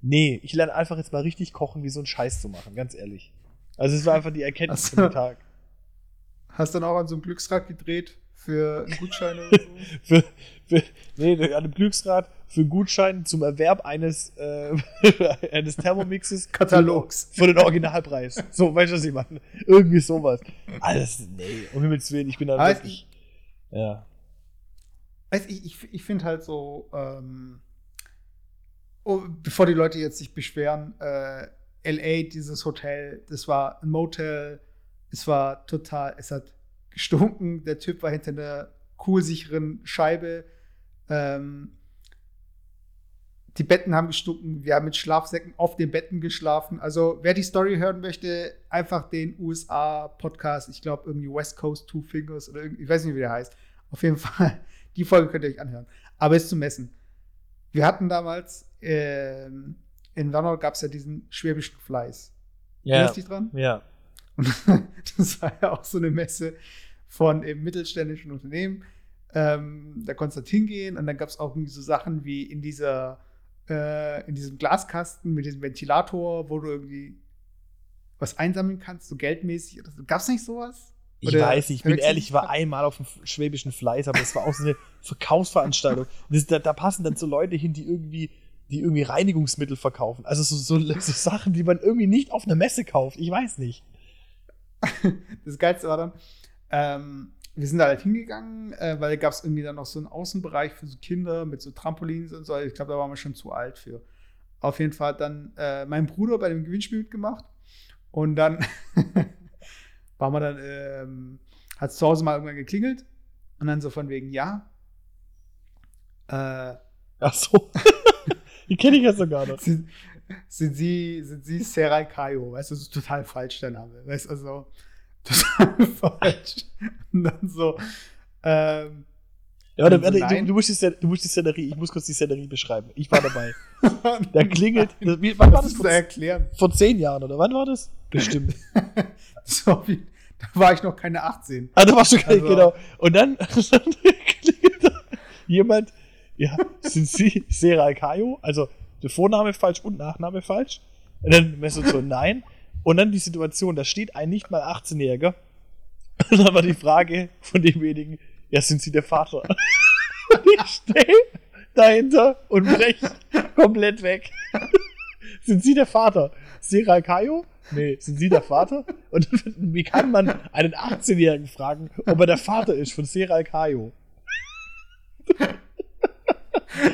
nee, ich lerne einfach jetzt mal richtig kochen, wie so ein Scheiß zu machen, ganz ehrlich. Also es war einfach die Erkenntnis von dem Tag. Hast dann auch an so einem Glücksrad gedreht für einen Gutschein oder so? für, für, nee, an einem Glücksrad für Gutschein zum Erwerb eines, äh, eines Thermomixes. Katalogs. Für, den Originalpreis. So, weißt du, was ich meine? Irgendwie sowas. Alles, nee, um Himmels Willen, ich bin da also wirklich. Ich, ja. Also ich, ich, ich finde halt so, ähm, oh, bevor die Leute jetzt sich beschweren, äh, LA, dieses Hotel, das war ein Motel, es war total, es hat gestunken, der Typ war hinter einer kugelsicheren Scheibe. Ähm, die Betten haben gestunken, wir haben mit Schlafsäcken auf den Betten geschlafen. Also, wer die Story hören möchte, einfach den USA-Podcast, ich glaube irgendwie West Coast Two Fingers oder irgendwie, ich weiß nicht, wie der heißt. Auf jeden Fall, die Folge könnt ihr euch anhören. Aber es ist zu messen. Wir hatten damals, äh, in Warnow gab es ja diesen schwäbischen Fleiß. Ja. Erinnerst du dich dran? Ja. Und das war ja auch so eine Messe von eben mittelständischen Unternehmen. Ähm, da konntest du halt hingehen und dann gab es auch irgendwie so Sachen wie in dieser äh, in diesem Glaskasten mit diesem Ventilator, wo du irgendwie was einsammeln kannst, so geldmäßig. Gab es nicht sowas? Ich Oder weiß nicht, ich bin ehrlich, ich war einmal auf dem schwäbischen Fleiß, aber das war auch so eine Verkaufsveranstaltung. Das, da, da, passen dann so Leute hin, die irgendwie, die irgendwie Reinigungsmittel verkaufen. Also so, so, so Sachen, die man irgendwie nicht auf einer Messe kauft. Ich weiß nicht. das Geilste war dann, ähm, wir sind da halt hingegangen, äh, weil da gab es irgendwie dann noch so einen Außenbereich für so Kinder mit so Trampolins und so. Ich glaube, da waren wir schon zu alt für. Auf jeden Fall hat dann äh, mein Bruder bei dem Gewinnspiel mitgemacht. Und dann waren wir dann, ähm, hat zu Hause mal irgendwann geklingelt und dann so von wegen, ja. Äh, Ach so. Die kenne ich ja sogar noch. Sind, sind Sie, sind Sie Serai Kayo? Weißt du, das ist total falsch, der Name. Weißt du, also, total falsch. Und dann so, ähm, ja, dann, so, du, du, musst die, du musst die Szenerie, ich muss kurz die Szenerie beschreiben. Ich war dabei. da klingelt. Wie, wann war das? Vor, erklären. vor zehn Jahren, oder wann war das? Bestimmt. so, wie, da war ich noch keine 18. Ah, da warst du keine, also. genau. Und dann, dann klingelt da jemand, ja, sind Sie Seral Kayo? Also, der Vorname falsch und Nachname falsch. Und dann messst du so, nein. Und dann die Situation, da steht ein nicht mal 18-Jähriger. Und dann war die Frage von demjenigen, ja, sind Sie der Vater? Und ich stehe dahinter und brech komplett weg. sind Sie der Vater? Seral Kayo? Nee, sind Sie der Vater? Und wie kann man einen 18-Jährigen fragen, ob er der Vater ist von Seral Kayo?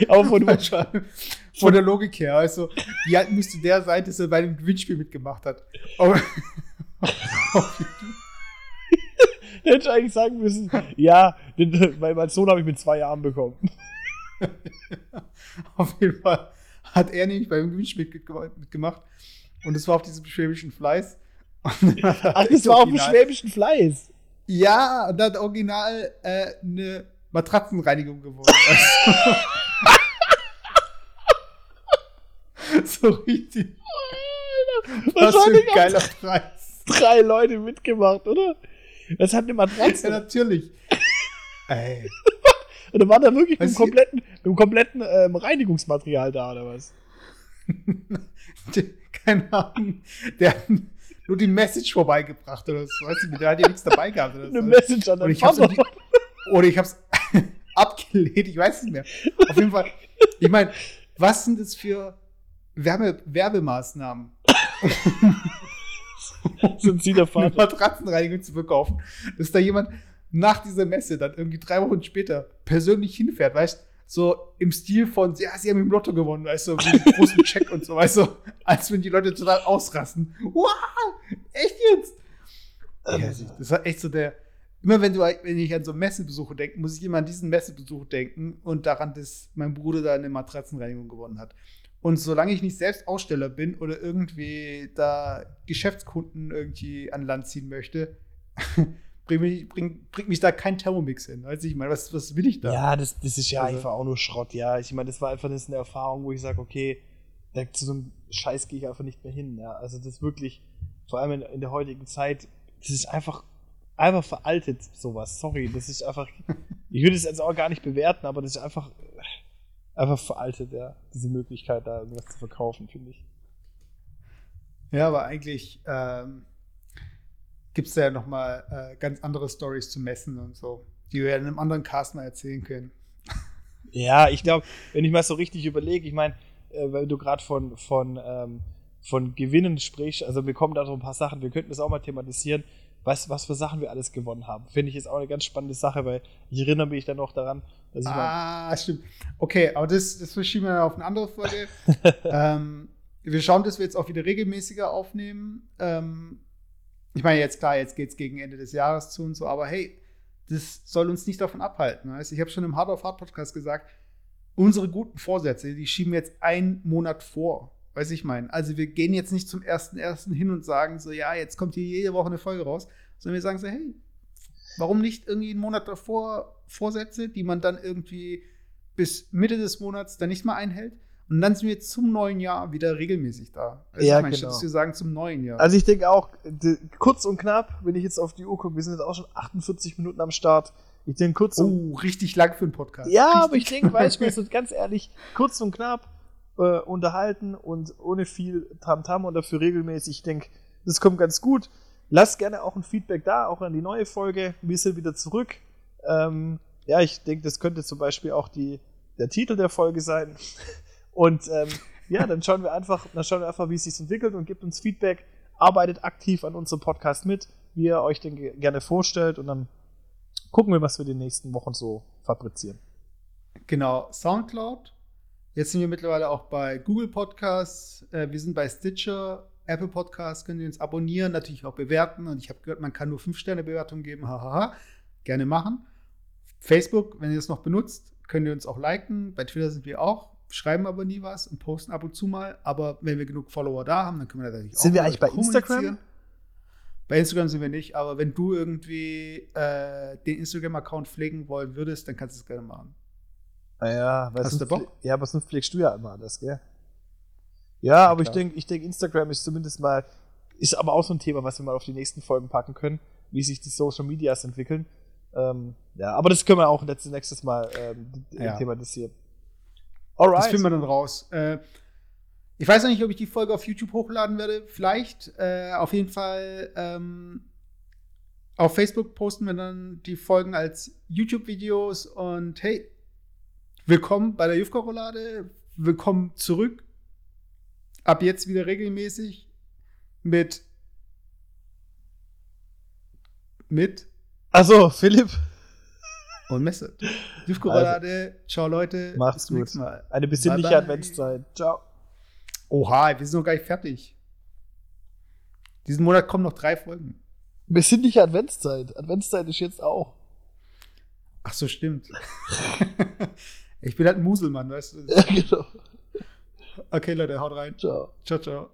Aber von, von der Logik her, also, wie alt müsste der sein, dass er bei dem Gewinnspiel mitgemacht hat? Aber, Hätte ich eigentlich sagen müssen, ja, den, weil mein Sohn habe ich mit zwei Jahren bekommen. auf jeden Fall hat er nämlich beim Gewinnspiel mitgemacht. Und es war auf diesem schwäbischen Fleiß. Ach, das war auf dem schwäbischen Fleiß. Ja, und da hat original äh, eine Matratzenreinigung gewonnen. so richtig. Was für ein geiler Preis. Drei Leute mitgemacht, oder? Das hat eine Matratze. Ja, natürlich. Ey. Und dann war da wirklich mit dem kompletten, mit dem kompletten ähm, Reinigungsmaterial da, oder was? Keine Ahnung. Der hat nur die Message vorbeigebracht oder so. Weißt du, der hat ja nichts dabei gehabt. Oder Eine so. Message an ich hab's Oder ich hab's abgelehnt, ich weiß es nicht mehr. Auf jeden Fall, ich meine, was sind das für Werbe Werbemaßnahmen? sind Sie der Vater? Eine Matratzenreinigung zu verkaufen. Dass da jemand nach dieser Messe dann irgendwie drei Wochen später persönlich hinfährt, weißt du? so im Stil von, ja, sie haben im Lotto gewonnen, weißt du, wie einen großen Check und so, weißt du, als wenn die Leute total ausrasten. Wow, echt jetzt? Ja, das war echt so der, immer wenn, du, wenn ich an so Messebesuche denke, muss ich immer an diesen Messebesuch denken und daran, dass mein Bruder da eine Matratzenreinigung gewonnen hat. Und solange ich nicht selbst Aussteller bin oder irgendwie da Geschäftskunden irgendwie an Land ziehen möchte, bringt mich, bring, bring mich da kein Thermomix hin. Weiß ich meine, was, was will ich da? Ja, das, das ist ja also, einfach auch nur Schrott, ja. Ich meine, das war einfach das eine Erfahrung, wo ich sage, okay, da, zu so einem Scheiß gehe ich einfach nicht mehr hin. Ja. Also das ist wirklich, vor allem in, in der heutigen Zeit, das ist einfach einfach veraltet, sowas. Sorry, das ist einfach. ich würde es jetzt auch gar nicht bewerten, aber das ist einfach, einfach veraltet, ja. Diese Möglichkeit, da irgendwas zu verkaufen, finde ich. Ja, aber eigentlich ähm, gibt es ja noch mal äh, ganz andere Stories zu messen und so, die wir ja in einem anderen Cast mal erzählen können. Ja, ich glaube, wenn ich mal so richtig überlege, ich meine, äh, weil du gerade von, von, ähm, von Gewinnen sprichst, also wir kommen da so ein paar Sachen, wir könnten das auch mal thematisieren was, was für Sachen wir alles gewonnen haben. Finde ich jetzt auch eine ganz spannende Sache, weil ich erinnere mich dann noch daran, Ah, stimmt. Okay, aber das, das verschieben wir auf eine andere Folge. ähm, wir schauen, dass wir jetzt auch wieder regelmäßiger aufnehmen. Ähm, ich meine, jetzt klar, jetzt geht es gegen Ende des Jahres zu und so, aber hey, das soll uns nicht davon abhalten. Weißt? Ich habe schon im Hard of Hard Podcast gesagt, unsere guten Vorsätze, die schieben jetzt einen Monat vor. Weiß ich meine. Also wir gehen jetzt nicht zum ersten ersten hin und sagen so, ja, jetzt kommt hier jede Woche eine Folge raus, sondern wir sagen so, hey, warum nicht irgendwie einen Monat davor Vorsätze, die man dann irgendwie bis Mitte des Monats dann nicht mal einhält? Und dann sind wir zum neuen Jahr wieder regelmäßig da. Also ja, ich meine, genau. wir sagen zum neuen Jahr. Also ich denke auch, kurz und knapp, wenn ich jetzt auf die Uhr gucke, wir sind jetzt auch schon 48 Minuten am Start. Ich denke kurz und Oh, richtig lang für einen Podcast. Ja, richtig aber ich denke, weißt du, so ganz ehrlich, kurz und knapp, äh, unterhalten und ohne viel Tamtam -Tam und dafür regelmäßig. Ich denke, das kommt ganz gut. Lasst gerne auch ein Feedback da, auch an die neue Folge. Wir sind wieder zurück. Ähm, ja, ich denke, das könnte zum Beispiel auch die, der Titel der Folge sein. Und ähm, ja, dann schauen wir einfach, dann schauen wir einfach, wie es sich entwickelt und gibt uns Feedback. Arbeitet aktiv an unserem Podcast mit, wie ihr euch den gerne vorstellt und dann gucken wir, was wir die nächsten Wochen so fabrizieren. Genau, Soundcloud, Jetzt sind wir mittlerweile auch bei Google Podcasts, äh, wir sind bei Stitcher Apple Podcast könnt ihr uns abonnieren, natürlich auch bewerten. Und ich habe gehört, man kann nur 5-Sterne-Bewertungen geben. Hahaha. Gerne machen. Facebook, wenn ihr es noch benutzt, könnt ihr uns auch liken. Bei Twitter sind wir auch. Schreiben aber nie was und posten ab und zu mal. Aber wenn wir genug Follower da haben, dann können wir natürlich auch. Sind wir eigentlich bei Instagram? Bei Instagram sind wir nicht, aber wenn du irgendwie äh, den Instagram-Account pflegen wollen würdest, dann kannst du es gerne machen. Ah ja, Hast du Bock? Ja, aber sonst pflegst du ja immer alles, gell? Ja, aber klar. ich denke, ich denk, Instagram ist zumindest mal, ist aber auch so ein Thema, was wir mal auf die nächsten Folgen packen können, wie sich die Social Medias entwickeln. Ähm, ja, aber das können wir auch nächstes, nächstes Mal ähm, ja. thematisieren. Alright. Das finden wir dann raus. Äh, ich weiß noch nicht, ob ich die Folge auf YouTube hochladen werde. Vielleicht. Äh, auf jeden Fall. Ähm, auf Facebook posten wir dann die Folgen als YouTube-Videos. Und hey, willkommen bei der Jufka-Roulade. Willkommen zurück. Ab jetzt wieder regelmäßig mit. Mit. Also Philipp. Und Message. Jufka-Roulade. Also, Ciao, Leute. Macht's gut. Mal. Eine besinnliche Adventszeit. Ciao. Oha, wir sind noch gar nicht fertig. Diesen Monat kommen noch drei Folgen. Besinnliche Adventszeit. Adventszeit ist jetzt auch. Ach so, stimmt. ich bin halt ein Muselmann, weißt du? Ja, genau. Okay, Leute, haut rein. Ciao. Ciao, ciao.